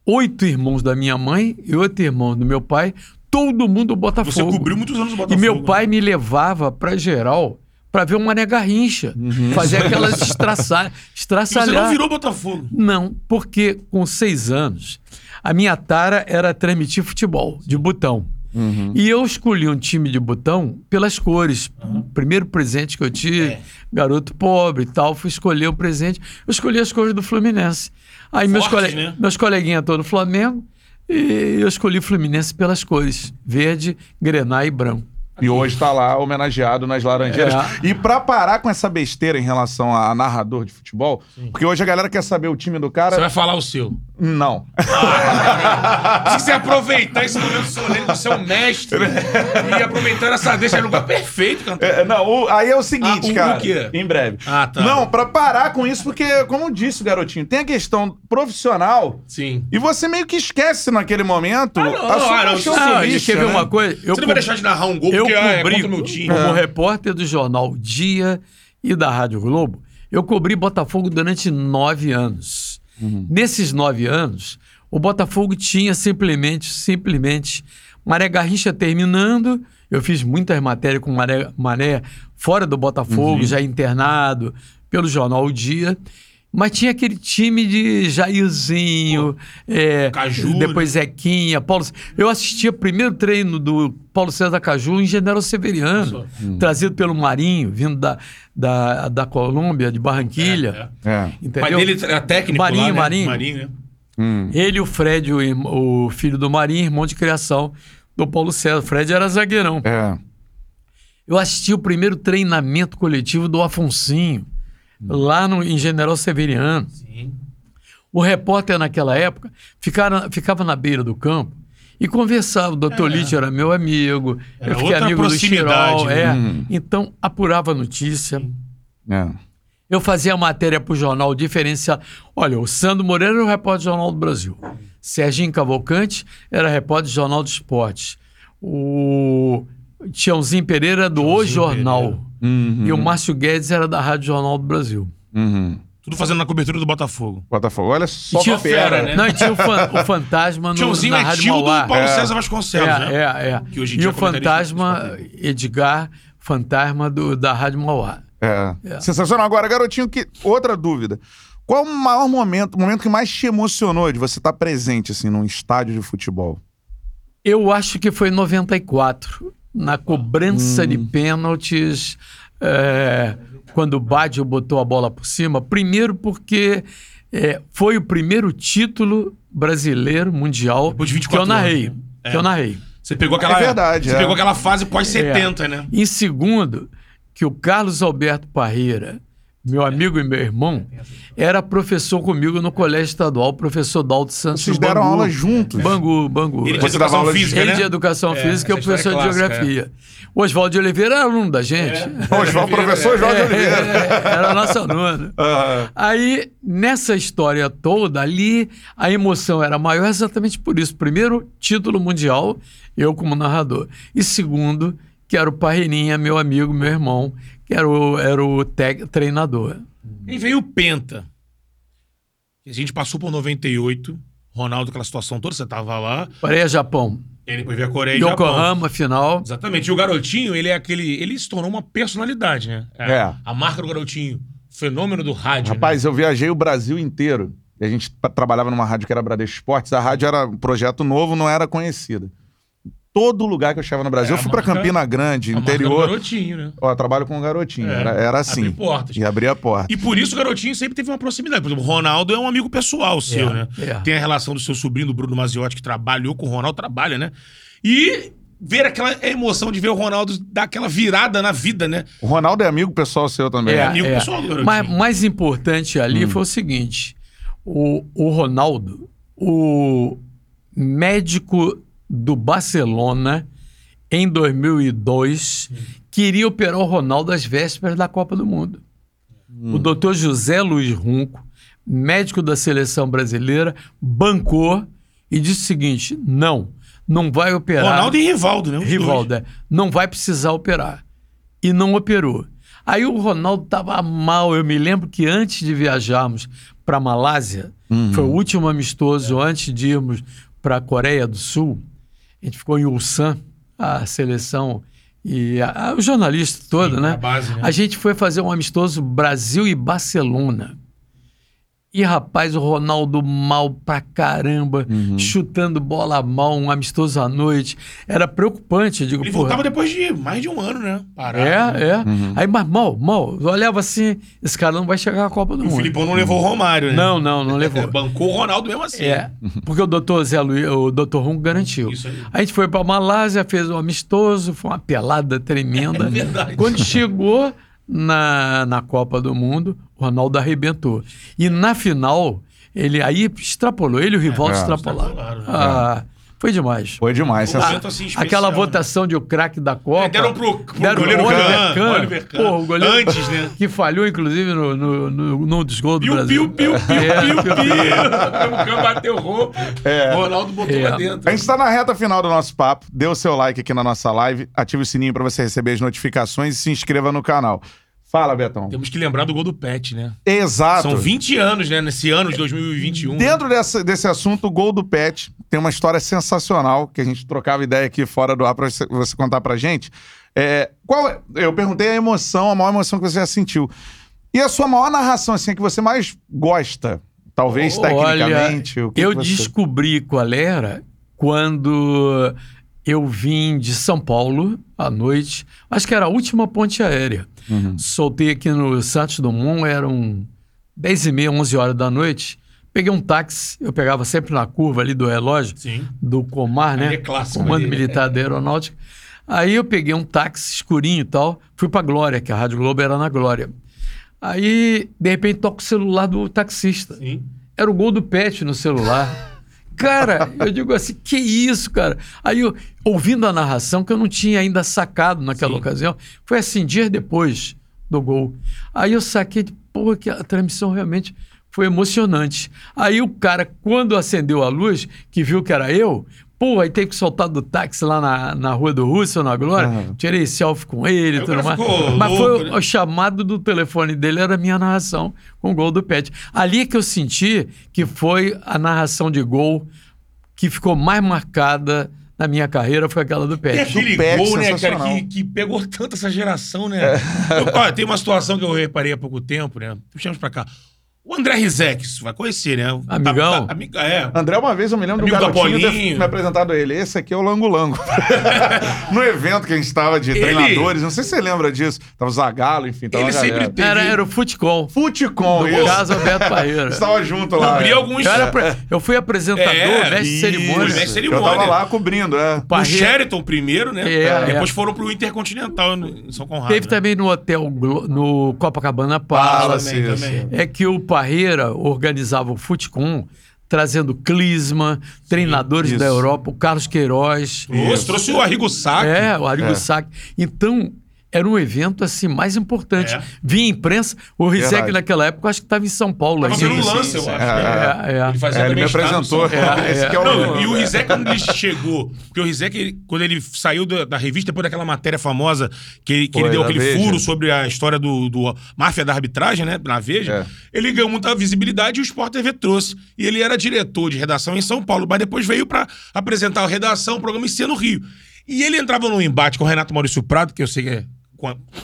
oito irmãos da minha mãe e oito irmãos do meu pai, todo mundo Botafogo. Você cobriu muitos anos o E Botafogo. meu né? pai me levava pra geral pra ver o Mané Garrincha. Fazer aquelas estraça... E Você não virou Botafogo. Não, porque com seis anos, a minha tara era transmitir futebol de botão. E eu escolhi um time de botão pelas cores. O primeiro presente que eu tive, É. garoto pobre e tal, fui escolher o presente. Eu escolhi as cores do Fluminense. Aí meus, Fortes, cole... né? meus coleguinhas todos do Flamengo, e eu escolhi Fluminense pelas cores: verde, grená e branco. E hoje tá lá homenageado nas Laranjeiras. É. E pra parar com essa besteira em relação a narrador de futebol, porque hoje a galera quer saber o time do cara. Você vai falar o seu. Não. Se você aproveitar esse momento solene do seu mestre e aproveitando essa deixa é lugar perfeito, cantor. É, não, o- aí é o seguinte, Ah, o- o cara. quê? Em breve. Ah, tá. Não, pra parar com isso, porque, como disse o garotinho, tem a questão profissional Sim. e você meio que esquece naquele momento Ah, não, a sua ah, não, Ah, e quer ver né? uma coisa? Eu Você não vai deixar de narrar um gol eu porque ah, é cobri o meu time. como repórter do jornal Dia e da Rádio Globo. Eu cobri Botafogo durante nove anos. Nesses nove anos, o Botafogo tinha simplesmente, simplesmente Maré Garrincha terminando. Eu fiz muitas matérias com Maré, Maré fora do Botafogo, já internado pelo jornal O Dia. Mas tinha aquele time de Jairzinho, é, Caju, depois Zequinha, Paulo. Eu assisti o primeiro treino do Paulo César Caju em General Severiano, trazido pelo Marinho, vindo da, da, da Colômbia, de Barranquilha. É, É. O Entendeu? pai dele era técnico Marinho, lá, né? Marinho. Marinho, né? Hum. Ele, o Fred, o, o filho do Marinho, irmão de criação do Paulo César. O Fred era zagueirão. É. Eu assisti o primeiro treinamento coletivo do Afonsinho, lá no, em General Severiano. Sim. O repórter naquela época ficava, ficava na beira do campo e conversava. O doutor Lítio era meu amigo, É. Era eu fiquei outra amigo do Chirol. né? É. Uhum. Então, apurava a notícia. É. Eu fazia matéria para o jornal diferenciado. Olha, o Sandro Moreira era o repórter do Jornal do Brasil. Serginho Cavalcante era repórter do Jornal do Esporte. O Tiãozinho Pereira era do O Tiãozinho Jornal. Uhum. E o Márcio Guedes era da Rádio Jornal do Brasil. Uhum. Tudo fazendo na cobertura do Botafogo. Botafogo. Olha só tinha que fera, fera, né? Não, e tinha o, fan- o Fantasma no, Tiozinho na é Rádio tio do Mauá. Paulo É. César Vasconcelos, É, né? é, é. Que hoje em E dia o é comentarista Fantasma, Edgar, Fantasma do, da Rádio Mauá. É. É. Sensacional. Agora, garotinho, que outra dúvida. Qual o maior momento, o momento que mais te emocionou de você estar presente assim num estádio de futebol? Eu acho que foi em 94, na cobrança de pênaltis, é, quando o Baggio botou a bola por cima. Primeiro porque é, foi o primeiro título brasileiro mundial de que 24 eu narrei. anos, né? Que eu narrei. Você pegou aquela. É verdade, Você é. pegou aquela fase pós-70, né? Em segundo, que o Carlos Alberto Parreira, meu amigo e meu irmão, era professor comigo no colégio estadual, o professor Dalto Santos. Vocês deram Bangu. aula juntos? Bangu, Bangu. Ele de Você dava educação aula de- física, Ele né? de educação É, física e história professor é de clássica, geografia. O Oswaldo de Oliveira era aluno da gente. Oswaldo, professor Jorge É, Oliveira. é, era nosso aluno. Ah, Aí, nessa história toda, ali, a emoção era maior exatamente por isso. Primeiro, título mundial, eu como narrador. E segundo, que era o Parreirinha, meu amigo, meu irmão, que era o, era o tec- treinador. E veio o Penta. A gente passou por 98. Ronaldo, aquela situação toda, você tava lá. Coreia, Japão. E aí depois veio a Coreia e Japão. Yokohama, final. Exatamente. E o garotinho, ele é aquele. Ele se tornou uma personalidade, né? É. A marca do garotinho. Fenômeno do rádio. né? Rapaz, eu viajei o Brasil inteiro. E a gente trabalhava numa rádio que era Bradesco Esportes. A rádio era um projeto novo, não era conhecida. Todo lugar que eu chegava no Brasil, É, eu a fui pra marca- Campina Grande, interior. garotinho, né? Ó, eu trabalho com um garotinho. É, Era, era assim. abrir portas. E abria a porta. E por isso o garotinho sempre teve uma proximidade. Por exemplo, o Ronaldo é um amigo pessoal seu, né? é. Tem a relação do seu sobrinho, do Bruno Maziotti, que trabalhou com o Ronaldo, trabalha, né? E ver aquela emoção de ver o Ronaldo dar aquela virada na vida, né? O Ronaldo é amigo pessoal seu também. É, amigo pessoal do garotinho. Mas mais importante ali foi o seguinte: o, o Ronaldo, o médico do Barcelona, em 2002, queria operar o Ronaldo às vésperas da Copa do Mundo. O doutor José Luiz Runco, médico da seleção brasileira, bancou e disse o seguinte: não, não vai operar. Ronaldo e Rivaldo, né? Os Rivaldo, é, não vai precisar operar. E não operou. Aí o Ronaldo tava mal. Eu me lembro que antes de viajarmos para Malásia, foi o último amistoso antes de irmos para a Coreia do Sul. A gente ficou em Ulsan, a seleção e a, a- o jornalista todo, Sim, né? a base, né? A gente foi fazer um amistoso Brasil e Barcelona. E, rapaz, o Ronaldo mal pra caramba, Uhum. chutando bola mal, um amistoso à noite. Era preocupante. Eu digo, Ele porra, voltava depois de mais de um ano, né? Parado. é, é. Aí, mas mal, mal. Eu olhava assim, esse cara não vai chegar à Copa do O Mundo. Filipão não levou o Romário, né? Não, não, não levou. Bancou o Ronaldo mesmo assim. É, porque o doutor Zé Luiz, o doutor Rum garantiu. Isso aí. A gente foi pra Malásia, fez um amistoso, foi uma pelada tremenda. É verdade. Quando chegou na, na Copa do Mundo, o Ronaldo arrebentou. E na final, ele aí extrapolou, ele e o Rivaldo É, extrapolaram. Ah, foi demais. Foi demais. Momento assim especial, Aquela né? votação de o craque da Copa. É, deram pro, pro deram goleiro pro Oliver Kahn, Kahn. Oliver Kahn. Pô, o goleiro Antes, né? Que falhou, inclusive, no, no, no, num dos gols do Piu, Brasil. piu, piu, piu, É, piu, piu, piu. O Kahn bateu roupa. O Ronaldo botou É. lá dentro. A gente está na reta final do nosso papo. Dê o seu like aqui na nossa live, ative o sininho para você receber as notificações e se inscreva no canal. Fala, Betão. Temos que lembrar do gol do Pet, né? Exato. São 20 anos, né? Nesse ano de 2021. Dentro dessa- desse assunto, o gol do Pet tem uma história sensacional que a gente trocava ideia aqui fora do ar para você, você contar pra gente. É, qual é- eu perguntei a emoção, a maior emoção que você já sentiu. E a sua maior narração, assim, a que você mais gosta? Talvez tecnicamente. Olha, que eu você... descobri qual era quando eu vim de São Paulo à noite. Acho que era a última ponte aérea. Uhum. Soltei aqui no Santos Dumont, eram 10 e meia, 11 horas da noite. Peguei um táxi, eu pegava sempre na curva ali do relógio, Sim. do Comar, né? É clássico, Comando ali. Militar da Aeronáutica. Aí eu peguei um táxi escurinho e tal, fui pra Glória, que a Rádio Globo era na Glória. Aí, de repente, toca o celular do taxista. Sim. Era o gol do Pet no celular. Cara, eu digo assim, que isso, cara? Aí, eu, ouvindo a narração, que eu não tinha ainda sacado naquela Sim. ocasião, foi assim, dias depois do gol. Aí eu saquei, de, pô, que a transmissão realmente foi emocionante. Aí o cara, quando acendeu a luz, que viu que era eu, pô, aí teve que soltar do táxi lá na, na Rua do Russo, na Glória, Aham. tirei selfie com ele e tudo mais. Mas louco, foi né? o chamado do telefone dele era a minha narração com o gol do Pet. Ali é que eu senti que foi a narração de gol que ficou mais marcada na minha carreira, foi aquela do E Pet. aquele Pet, gol, né, cara, que, que pegou tanto essa geração, né? Eu- ó, tem uma situação que eu reparei há pouco tempo, né? Puxamos pra cá. O André Rizek, você vai conhecer, né? Amigão? Tá- tá- amiga- é. André, uma vez eu me lembro Amigo do garotinho ter me apresentado a ele. Esse aqui é o Lango Lango. no evento que a gente estava de Ele- treinadores, não sei se você lembra disso. Tava o Zagalo, enfim, tava Ele sempre teve- Era, era o Futecom. Futecom, isso. caso Alberto Parreira. Estava junto lá. Cobri é. alguns. Eu, era pre- eu fui apresentador, É, mestre cerimônia. mestre cerimônia. Eu tava lá cobrindo, é. O Parreira- Sheraton primeiro, né? É, Depois é. foram pro Intercontinental no- em São Conrado. Teve né? também no hotel, no Copacabana Palace. Também. É que o Parreira organizava o Futecom, trazendo Clisma, treinadores isso. da Europa, o Carlos Queiroz. Trouxe, trouxe o Arrigo Sacchi. É, o Arrigo É. Sacchi. Então, era um evento assim mais importante. É. Vinha imprensa, o Rizek naquela época acho que estava em São Paulo. Tava ainda. vendo sim, lance, eu sim. acho. É, né? É, é. Ele fazia É, ele me apresentou. É, Esse é. é. Não, e o Rizek, quando ele chegou, porque o Rizek, quando ele saiu da, da revista, depois daquela matéria famosa que, ele- que Foi, ele deu aquele Veja. furo sobre a história do, do máfia da arbitragem, né, na Veja, É. ele ganhou muita visibilidade e o Sport TV trouxe. E ele era diretor de redação em São Paulo, mas depois veio pra apresentar a redação, o programa em C no Rio. E ele entrava num embate com o Renato Maurício Prado, que eu sei que é,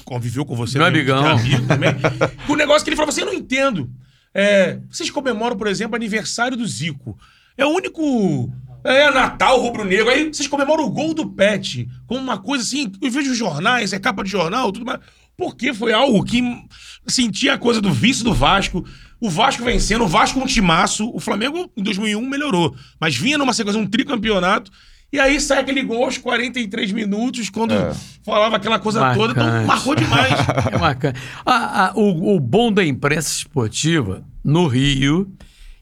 conviveu com você, Meu né, amigão. é amigo também, com um negócio que ele falava assim, eu não entendo. É, vocês comemoram, por exemplo, aniversário do Zico. É o único. É Natal rubro-negro. Aí vocês comemoram o gol do Pet. Como uma coisa assim. Eu vejo os jornais, é capa de jornal, tudo mais. Porque foi algo que sentia a coisa do vício do Vasco. O Vasco vencendo, o Vasco um timaço. O Flamengo em 2001 melhorou. Mas vinha numa sequência, um tricampeonato. E aí sai aquele gol aos 43 minutos, quando É. falava aquela coisa toda. Então Marcante. marcou demais. É marcante. Ah, ah, o, o bom da imprensa esportiva no Rio,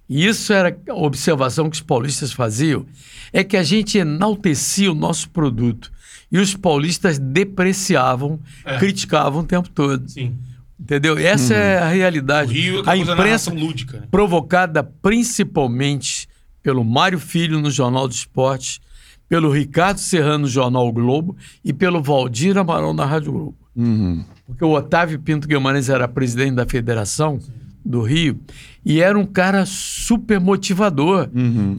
e isso era a observação que os paulistas faziam, é que a gente enaltecia o nosso produto. E os paulistas depreciavam, É. criticavam o tempo todo. Sim. Entendeu? Essa é a O realidade. Rio, a aquela coisa da imprensa lúdica. Né? provocada principalmente pelo Mário Filho no Jornal do Esporte, pelo Ricardo Serrano, no Jornal O Globo, e pelo Valdir Amaral, na Rádio Globo. Uhum. Porque o Otávio Pinto Guimarães era presidente da federação do Rio e era um cara super motivador.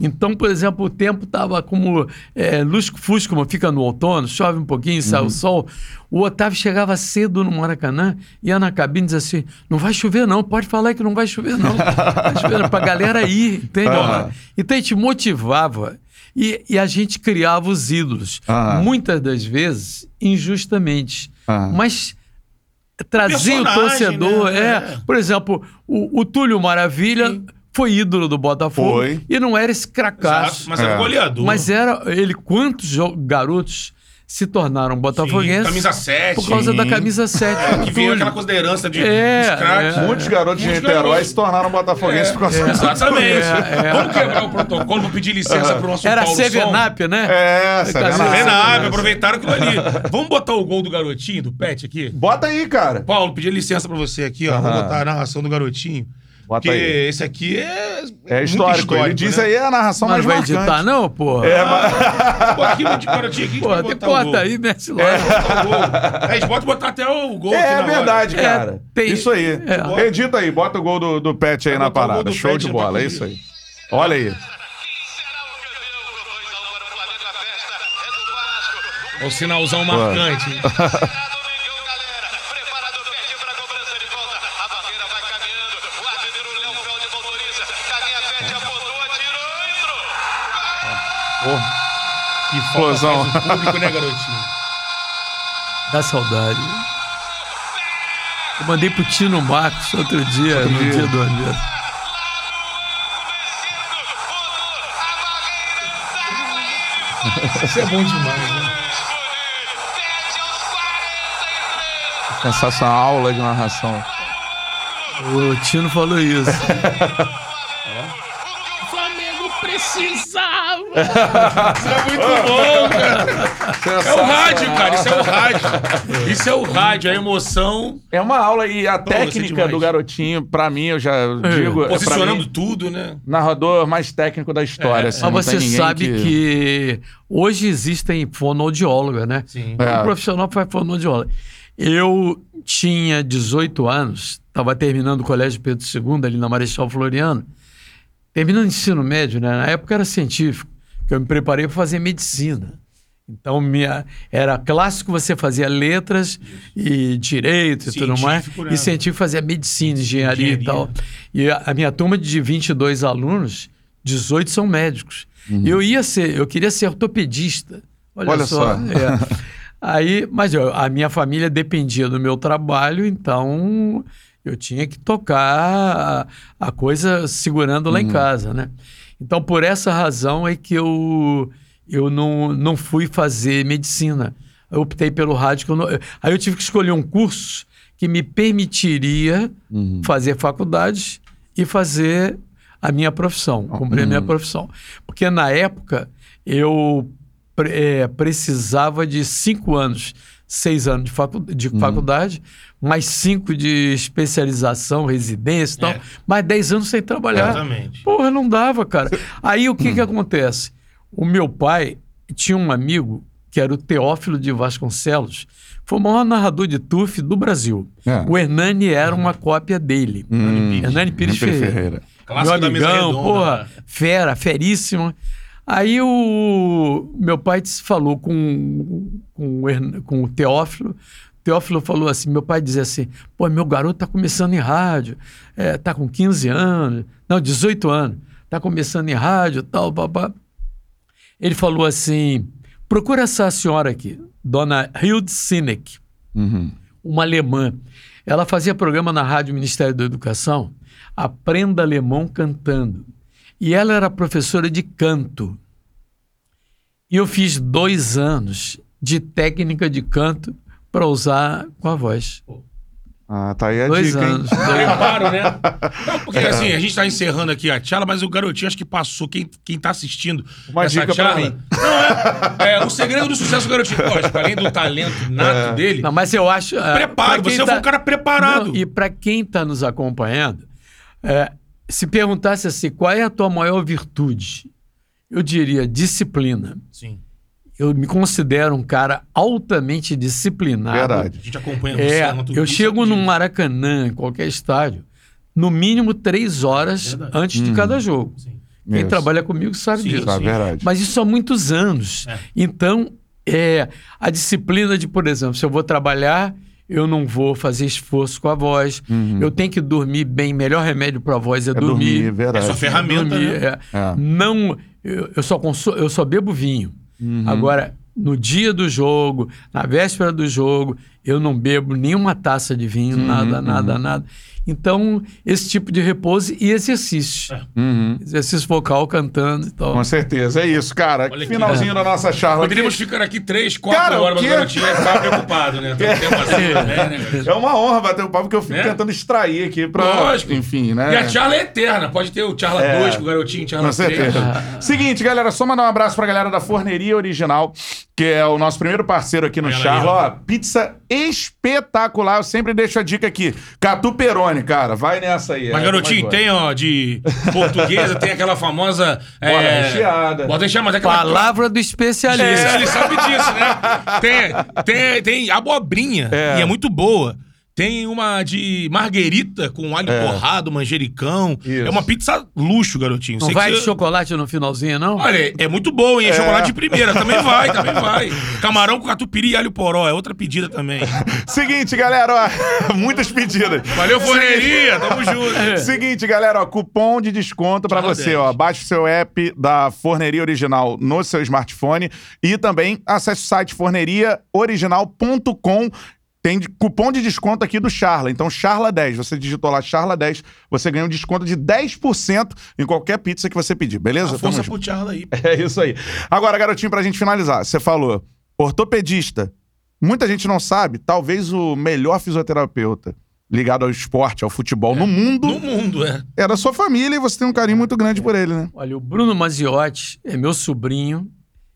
Então, por exemplo, o tempo estava como é, lusco-fusco, como fica no outono, chove um pouquinho, sai o sol. O Otávio chegava cedo no Maracanã, ia na cabine e dizia assim: não vai chover, não, pode falar que não vai chover, não. Vai chover, para a galera ir, entende? Aham. Então a gente motivava e, e a gente criava os ídolos. Aham. Muitas das vezes, injustamente. Aham. Mas trazia o torcedor. né? É. É. Por exemplo, o, o Túlio Maravilha foi ídolo do Botafogo Foi. e não era esse cracaço. Exato, mas era É. goleador. Mas era ele quantos garotos se tornaram Sim, botafoguenses camisa 7. por causa sim. da camisa 7 É, que veio aquela coisa da herança de, É, dos craques. é. Muitos garotos de Niterói se tornaram botafoguenses por causa disso. Exatamente. É, é. Vamos quebrar o protocolo, vou pedir licença pro nosso Era Paulo Sevenap, né? É, vendo? Renap, aproveitaram aquilo ali. Vamos botar o gol do garotinho, do Pet aqui? Bota aí, cara. Paulo, pedir licença pra você aqui, ó. Vou botar a narração do garotinho. Bota porque aí. esse aqui é. É muito histórico. Ele diz né? aí a narração Mas mais vai marcante. editar, não, porra? É, mas... Pô, aqui no de aqui, Porra, tem o corta aí, mete lá. O. É, a gente pode botar até o gol aqui É na hora. verdade, É, cara. tem- Isso aí. é. Edita aí, bota o gol do, do Pet aí na o parada. Show de bola, é isso aí. Olha aí. É o sinalzão marcante. Que falta Explosão. faz o público, né, garotinho? Dá saudade. Eu mandei pro Tino Marcos outro dia, Outro no dia. dia do aniversário. Isso é bom demais, né? Sensacional aula de narração. O Tino falou isso. O Flamengo precisava! Isso é muito bom, cara! É o rádio, cara, isso é o rádio. Isso é o rádio, a emoção É uma aula e a Pô, é técnica do garotinho, pra mim, eu já digo. é, posicionando mim, tudo, né? narrador mais técnico da história. É. assim, Mas você sabe que... hoje existem fonoaudiólogas, né? Sim. É. Um profissional faz fonoaudióloga. Eu tinha 18 anos, estava terminando o Colégio Pedro II, ali na Marechal Floriano. Terminando o ensino médio, né? Na época era científico, que eu me preparei para fazer medicina. Então, minha, era clássico você fazia letras e direito e tudo mais. Né? E científico fazia medicina, engenharia, e Engenharia. tal. E a, a minha turma de 22 alunos, 18 são médicos. Eu ia ser, eu queria ser ortopedista. Olha, Olha só. só. é. Aí, mas eu- a minha família dependia do meu trabalho, então eu tinha que tocar a, a coisa segurando lá em casa, né? Então, por essa razão é que eu, eu não, não fui fazer medicina. Eu optei pelo rádio. eu não- aí eu tive que escolher um curso que me permitiria fazer faculdade e fazer a minha profissão, cumprir a minha profissão. Porque na época eu eh, precisava de cinco anos, seis anos de, facu de faculdade, mais cinco de especialização, residência e tal, É. mais dez anos sem trabalhar. Exatamente. Porra, não dava, cara. Aí o que que acontece? O meu pai tinha um amigo que era o Teófilo de Vasconcelos, foi o maior narrador de TUF do Brasil. É. O Hernani era uma cópia dele. Hum, Hernani Pires Pires Ferreira. Ferreira. Clássico meu da mesa amigão, redonda, porra, né? fera, feríssimo. Aí o meu pai falou com, com, o com o Teófilo. Teófilo falou assim: meu pai dizia assim, pô, meu garoto tá começando em rádio, é, tá com 15 anos, não, 18 anos, tá começando em rádio, tal, papá. Ele falou assim: procura essa senhora aqui, dona Hilde Sinek Uhum. uma alemã. Ela fazia programa na Rádio Ministério da Educação, Aprenda Alemão Cantando. E ela era professora de canto. E eu fiz dois anos de técnica de canto para usar com a voz. Ah, tá aí a Dois dica, anos. hein? Preparo, né? Não, porque assim, a gente tá encerrando aqui a tchala, mas o garotinho acho que passou. Quem, quem tá assistindo Uma essa dica pra tchala- mim. Não, é, é. O segredo do sucesso do garotinho, lógico, além do talento nato dele, Não, mas eu acho. ah, preparo. Você tá- foi um cara preparado. Não, e para quem está nos acompanhando, é, se perguntasse assim, qual é a tua maior virtude? Eu diria disciplina Sim. eu me considero um cara altamente disciplinado. Verdade. A gente acompanha É, você. Twitter, eu chego no. Maracanã, em qualquer estádio, no mínimo três horas Verdade. antes de cada jogo. Sim. Quem Isso. trabalha comigo sabe Sim, disso. É verdade. Mas isso há muitos anos. É. Então, é, a disciplina de, por exemplo, se eu vou trabalhar, eu não vou fazer esforço com a voz. Eu tenho que dormir bem. Melhor remédio para a voz é, Uhum. É dormir, dormir. É verdade. sua ferramenta, Dormir, né? é. É. Não, eu, eu só consu- eu só bebo vinho. Uhum. Agora, no dia do jogo, na véspera do jogo, eu não bebo nenhuma taça de vinho, Uhum, nada, nada, nada. Então, esse tipo de repouso e exercício. É. Uhum. Exercício vocal cantando e tal. Com certeza, é isso, cara. Olha que- Finalzinho da nossa charla. Poderíamos aqui. ficar aqui três, quatro Cara, o horas, mas o garotinho ia ficar preocupado, né? Tem um tempo assim também, né? É uma honra bater o papo, porque eu fico Né? tentando extrair aqui pra. Lógico. Enfim, né? E a Charla é eterna. Pode ter o Charla É. 2 com o garotinho, Charla Com 3. certeza. Seguinte, galera, só mandar um abraço pra galera da Forneria Original, que é o nosso primeiro parceiro aqui no Charla. aí, ó. Pizza espetacular. Eu sempre deixo a dica aqui. Catu Peroni, cara. Vai nessa aí. Mas, é, garotinho, tem, ó, de portuguesa, tem aquela famosa. É, recheada. Recheada, mas é aquela. Palavra do É, especialista. ele sabe disso, né? Tem, tem, tem abobrinha, É. e é muito boa. Tem uma de marguerita com alho É. torrado, manjericão. Isso. É uma pizza luxo, garotinho. Não Sei vai que de chocolate no finalzinho, não? Olha, é muito bom, hein? É chocolate de primeira. Também vai, também vai. Camarão com catupiry e alho poró. É outra pedida também. Seguinte, galera, ó, muitas pedidas. Valeu, forneria. Tamo junto. Seguinte, galera, ó, cupom de desconto pra Charla você, 10. ó. Baixe o seu app da Forneria Original no seu smartphone e também acesse o site forneriaoriginal.com. Tem cupom de desconto aqui do Charla. Então, Charla10. Você digitou lá Charla10, você ganha um desconto de 10% em qualquer pizza que você pedir, beleza? A força Tamo junto. pro Charla aí. É isso aí. Agora, garotinho, pra gente finalizar, você falou ortopedista. Muita gente não sabe, talvez o melhor fisioterapeuta ligado ao esporte, ao futebol no mundo No mundo, é. é da sua família e você tem um carinho muito grande por ele, né? Olha, o Bruno Maziotti é meu sobrinho,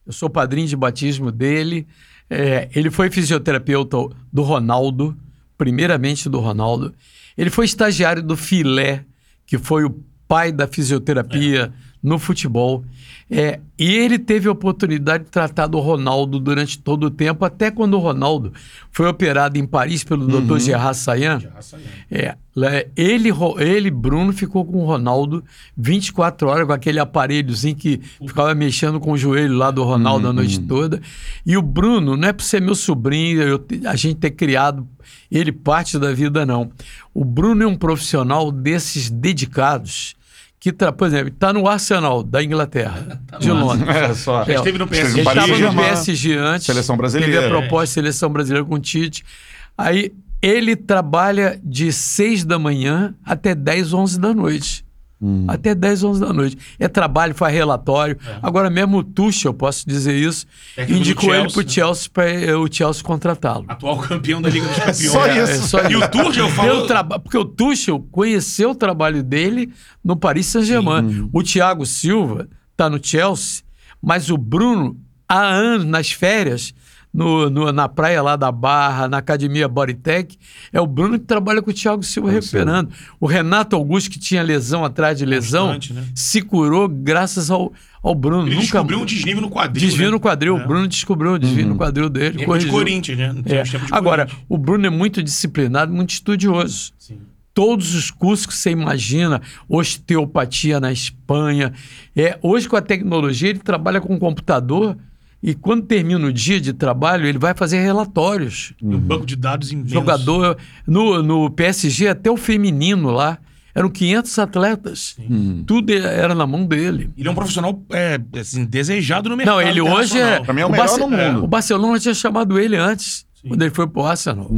eu sou padrinho de batismo dele. É, ele foi fisioterapeuta do Ronaldo, primeiramente do Ronaldo. Ele foi estagiário do Filé, que foi o pai da fisioterapia no futebol. É, e ele teve a oportunidade de tratar do Ronaldo durante todo o tempo, até quando o Ronaldo foi operado em Paris pelo Dr. Gerard Sayan. É, ele, ele, Bruno, ficou com o Ronaldo 24 horas com aquele aparelhozinho que ficava mexendo com o joelho lá do Ronaldo a noite toda. E o Bruno, não é por ser meu sobrinho, eu a gente ter criado ele parte da vida, não. O Bruno é um profissional desses dedicados que, tra- por exemplo, está no Arsenal da Inglaterra, de Londres. É só. É, esteve no PSG. Estava no. PSG antes. Seleção brasileira. Teve a proposta de seleção brasileira com o Tite. Aí ele trabalha de 6 da manhã até 10, 11 da noite. Até 10, 11 da noite. É trabalho, faz relatório. Agora mesmo o Tuchel, eu posso dizer isso, Técnico indicou ele Chelsea, para né? o Chelsea para o Chelsea contratá-lo. Atual campeão da Liga dos Campeões. Só É, isso. só E o Tuchel falou... Traba- Porque o Tuchel conheceu o trabalho dele no Paris Saint-Germain. O Thiago Silva está no Chelsea, mas o Bruno, há anos, nas férias, no, no- na praia lá da Barra, na Academia Bodytech, é o Bruno que trabalha com o Thiago Silva recuperando. O Renato Augusto, que tinha lesão atrás de lesão, Constante, né? se curou graças ao, ao Bruno. Ele Nunca descobriu um desnível no quadril. desvio né? no quadril. É. O Bruno descobriu o desvio no quadril dele. Tempo de corrigiu. Corinthians, né? É. de Agora, Corinthians. o Bruno é muito disciplinado, muito estudioso. Sim. Todos os cursos que você imagina, osteopatia na Espanha. É, hoje, com a tecnologia, ele trabalha com computador e quando termina o dia de trabalho, ele vai fazer relatórios. Um banco de dados imenso. Jogador. No, no PSG, até o feminino lá, eram 500 atletas. Tudo era na mão dele. Ele é um profissional é, assim, desejado no mercado Não, ele hoje é. Pra mim é o melhor no mundo. O Barcelona tinha chamado ele antes, quando ele foi pro Arsenal.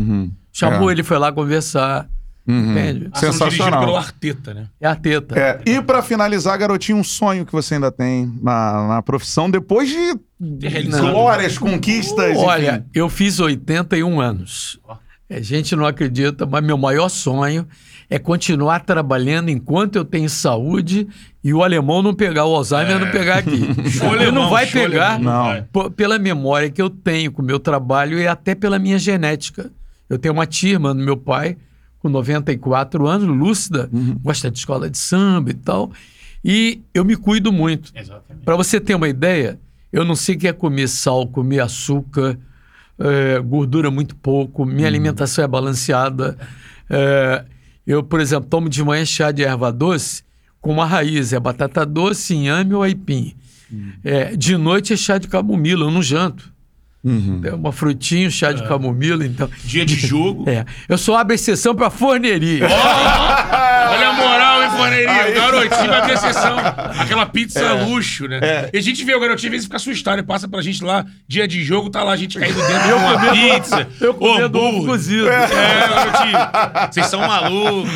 Chamou É. ele, foi lá conversar. Entende? Ah, sendo Sensacional. pelo Arteta, né? É a teta. É, e pra finalizar, garotinho, um sonho que você ainda tem na, na profissão, depois de realizado. glórias, conquistas, Olha, enfim. eu fiz 81 anos. A gente não acredita, mas meu maior sonho é continuar trabalhando enquanto eu tenho saúde e o alemão não pegar, o Alzheimer não pegar aqui. Show Ele não vai show pegar alemão, Não. pela memória que eu tenho com o meu trabalho e até pela minha genética. Eu tenho uma tia, irmã do meu pai, com 94 anos, lúcida, gosta de escola de samba e tal. E eu me cuido muito. Para você ter uma ideia, Eu não sei o que é comer sal, comer açúcar, é, gordura muito pouco, minha alimentação é balanceada. É, eu, por exemplo, tomo de manhã chá de erva doce com uma raiz, é batata doce, inhame ou aipim. É, de noite é chá de camomila, eu não janto. É uma frutinha, um chá de camomila, então. Dia de jogo. É, eu só abro exceção para forneria. Olha a moral, hein, Forneria? O garotinho vai ter exceção. Aquela pizza É. luxo, né? E a gente vê o garotinho, às vezes fica assustado, ele passa pra gente lá, dia de jogo, tá lá a gente caindo dentro de uma pizza. Eu comendo ovo cozido. É, garotinho. Vocês são malucos.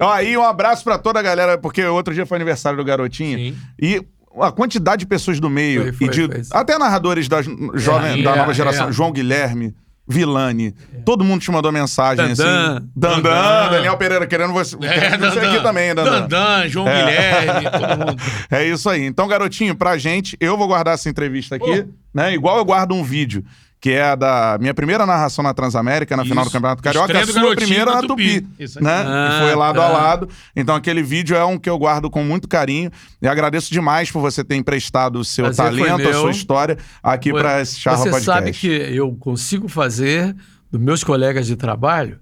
Ó, aí um abraço pra toda a galera, porque outro dia foi aniversário do garotinho. Sim. E a quantidade de pessoas do meio Foi, foi, e de foi. até narradores da, jovem, É, da é, nova geração, é. João Guilherme, Vilani, todo mundo te mandou mensagem Dandan. assim. Dandan, Dandan. Daniel Pereira querendo você, É, querendo você aqui também, Dandan. Dandan, João Guilherme, todo mundo. É isso aí. Então, garotinho, pra gente, eu vou guardar essa entrevista aqui, né? Igual eu guardo um vídeo, que é a da minha primeira narração na Transamérica, na final do Isso. Campeonato Carioca, a sua primeira na Tupi, Tupi. Isso né? Ah, que foi lado a tá. lado. Então, aquele vídeo é um que eu guardo com muito carinho. E agradeço demais por você ter emprestado o seu Prazer talento, a sua história aqui pra esse Charla Você Podcast. sabe que eu consigo fazer dos meus colegas de trabalho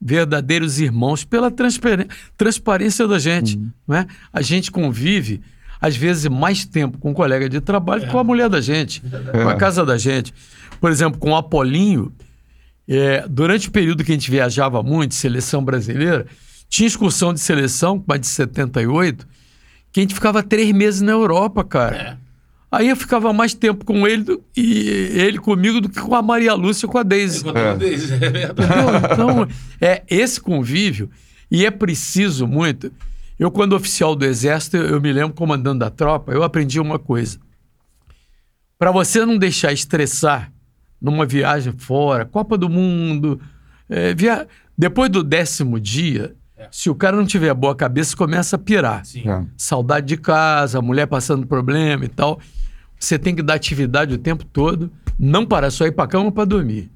verdadeiros irmãos pela transparência da gente. Uhum. Não é? A gente convive, às vezes, mais tempo com o colega de trabalho que com a mulher da gente, com a casa da gente. Por exemplo, com o Apolinho, é, durante o período que a gente viajava muito, seleção brasileira, tinha excursão de seleção, mais de 78, que a gente ficava três meses na Europa, cara. Aí eu ficava mais tempo com ele do- e ele comigo do que com a Maria Lúcia e com a Deise. É verdade. Entendeu? Então, é esse convívio, e é preciso muito. Eu, quando oficial do Exército, eu me lembro, comandando a tropa, eu aprendi uma coisa. Para você não deixar estressar numa viagem fora, Copa do Mundo, é, via... depois do décimo dia, se o cara não tiver boa cabeça, começa a pirar. Sim. É. Saudade de casa, a mulher passando problema e tal. Você tem que dar atividade o tempo todo, não parar só ir pra cama para dormir.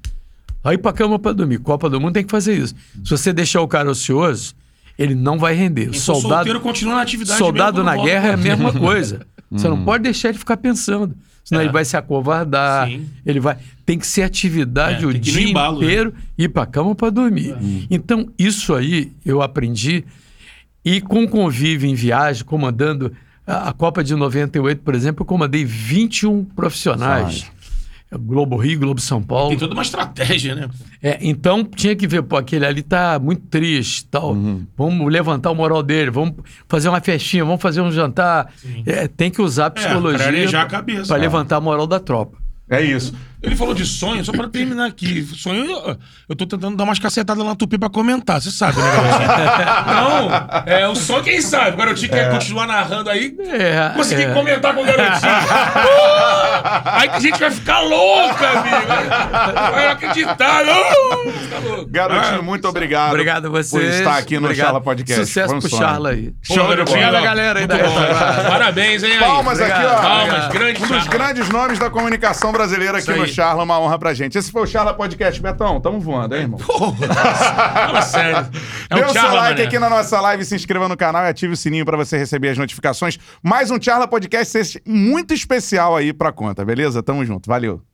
Aí pra cama para dormir. Copa do Mundo tem que fazer isso. Se você deixar o cara ocioso, ele não vai render. O Quem for soldado, solteiro continua na atividade soldado na guerra é a mesma coisa. Você não pode deixar ele ficar pensando. Senão É. ele vai se acovardar. Sim. Ele vai. Tem que ser atividade É, o dia embalo, né? inteiro e ir para cama para dormir. Então, isso aí eu aprendi. E com convívio em viagem, comandando a a Copa de 98, por exemplo, eu comandei 21 profissionais. Globo Rio, Globo São Paulo. Tem toda uma estratégia, né? É, então tinha que ver, pô, aquele ali tá muito triste tal. Vamos levantar o moral dele, vamos fazer uma festinha, vamos fazer um jantar. É, tem que usar a psicologia pra arejar a cabeça. pra É. levantar a moral da tropa. É isso. Ele falou de sonho, só pra terminar aqui. Sonho, eu, eu tô tentando dar umas cacetadas lá na Tupi pra comentar, você sabe, né, garotinho? Não, é o sonho quem sabe. O garotinho quer continuar narrando aí, É, conseguir é. comentar com o garotinho. Uh! aí que a gente vai ficar louca, amigo. Vai, vai acreditar. Uh! Fica louco. Garotinho, Ah, muito obrigado. Obrigado a Por estar aqui no Obrigado. Charla Podcast. Sucesso Foi um pro sonho. Charla aí. Show de garotinho, bola. Obrigado, galera aí muito da. Parabéns, hein, aí. Palmas aqui, ó. Palmas, grande Um dos grandes nomes da comunicação brasileira aqui no aí. Charla, uma honra pra gente. Esse foi o Charla Podcast. Betão, tamo voando, hein, irmão? Fala sério. É Dê o o seu like mané. aqui na nossa live, se inscreva no canal e ative o sininho pra você receber as notificações. Mais um Charla Podcast esse muito especial aí pra conta, beleza? Tamo junto. Valeu.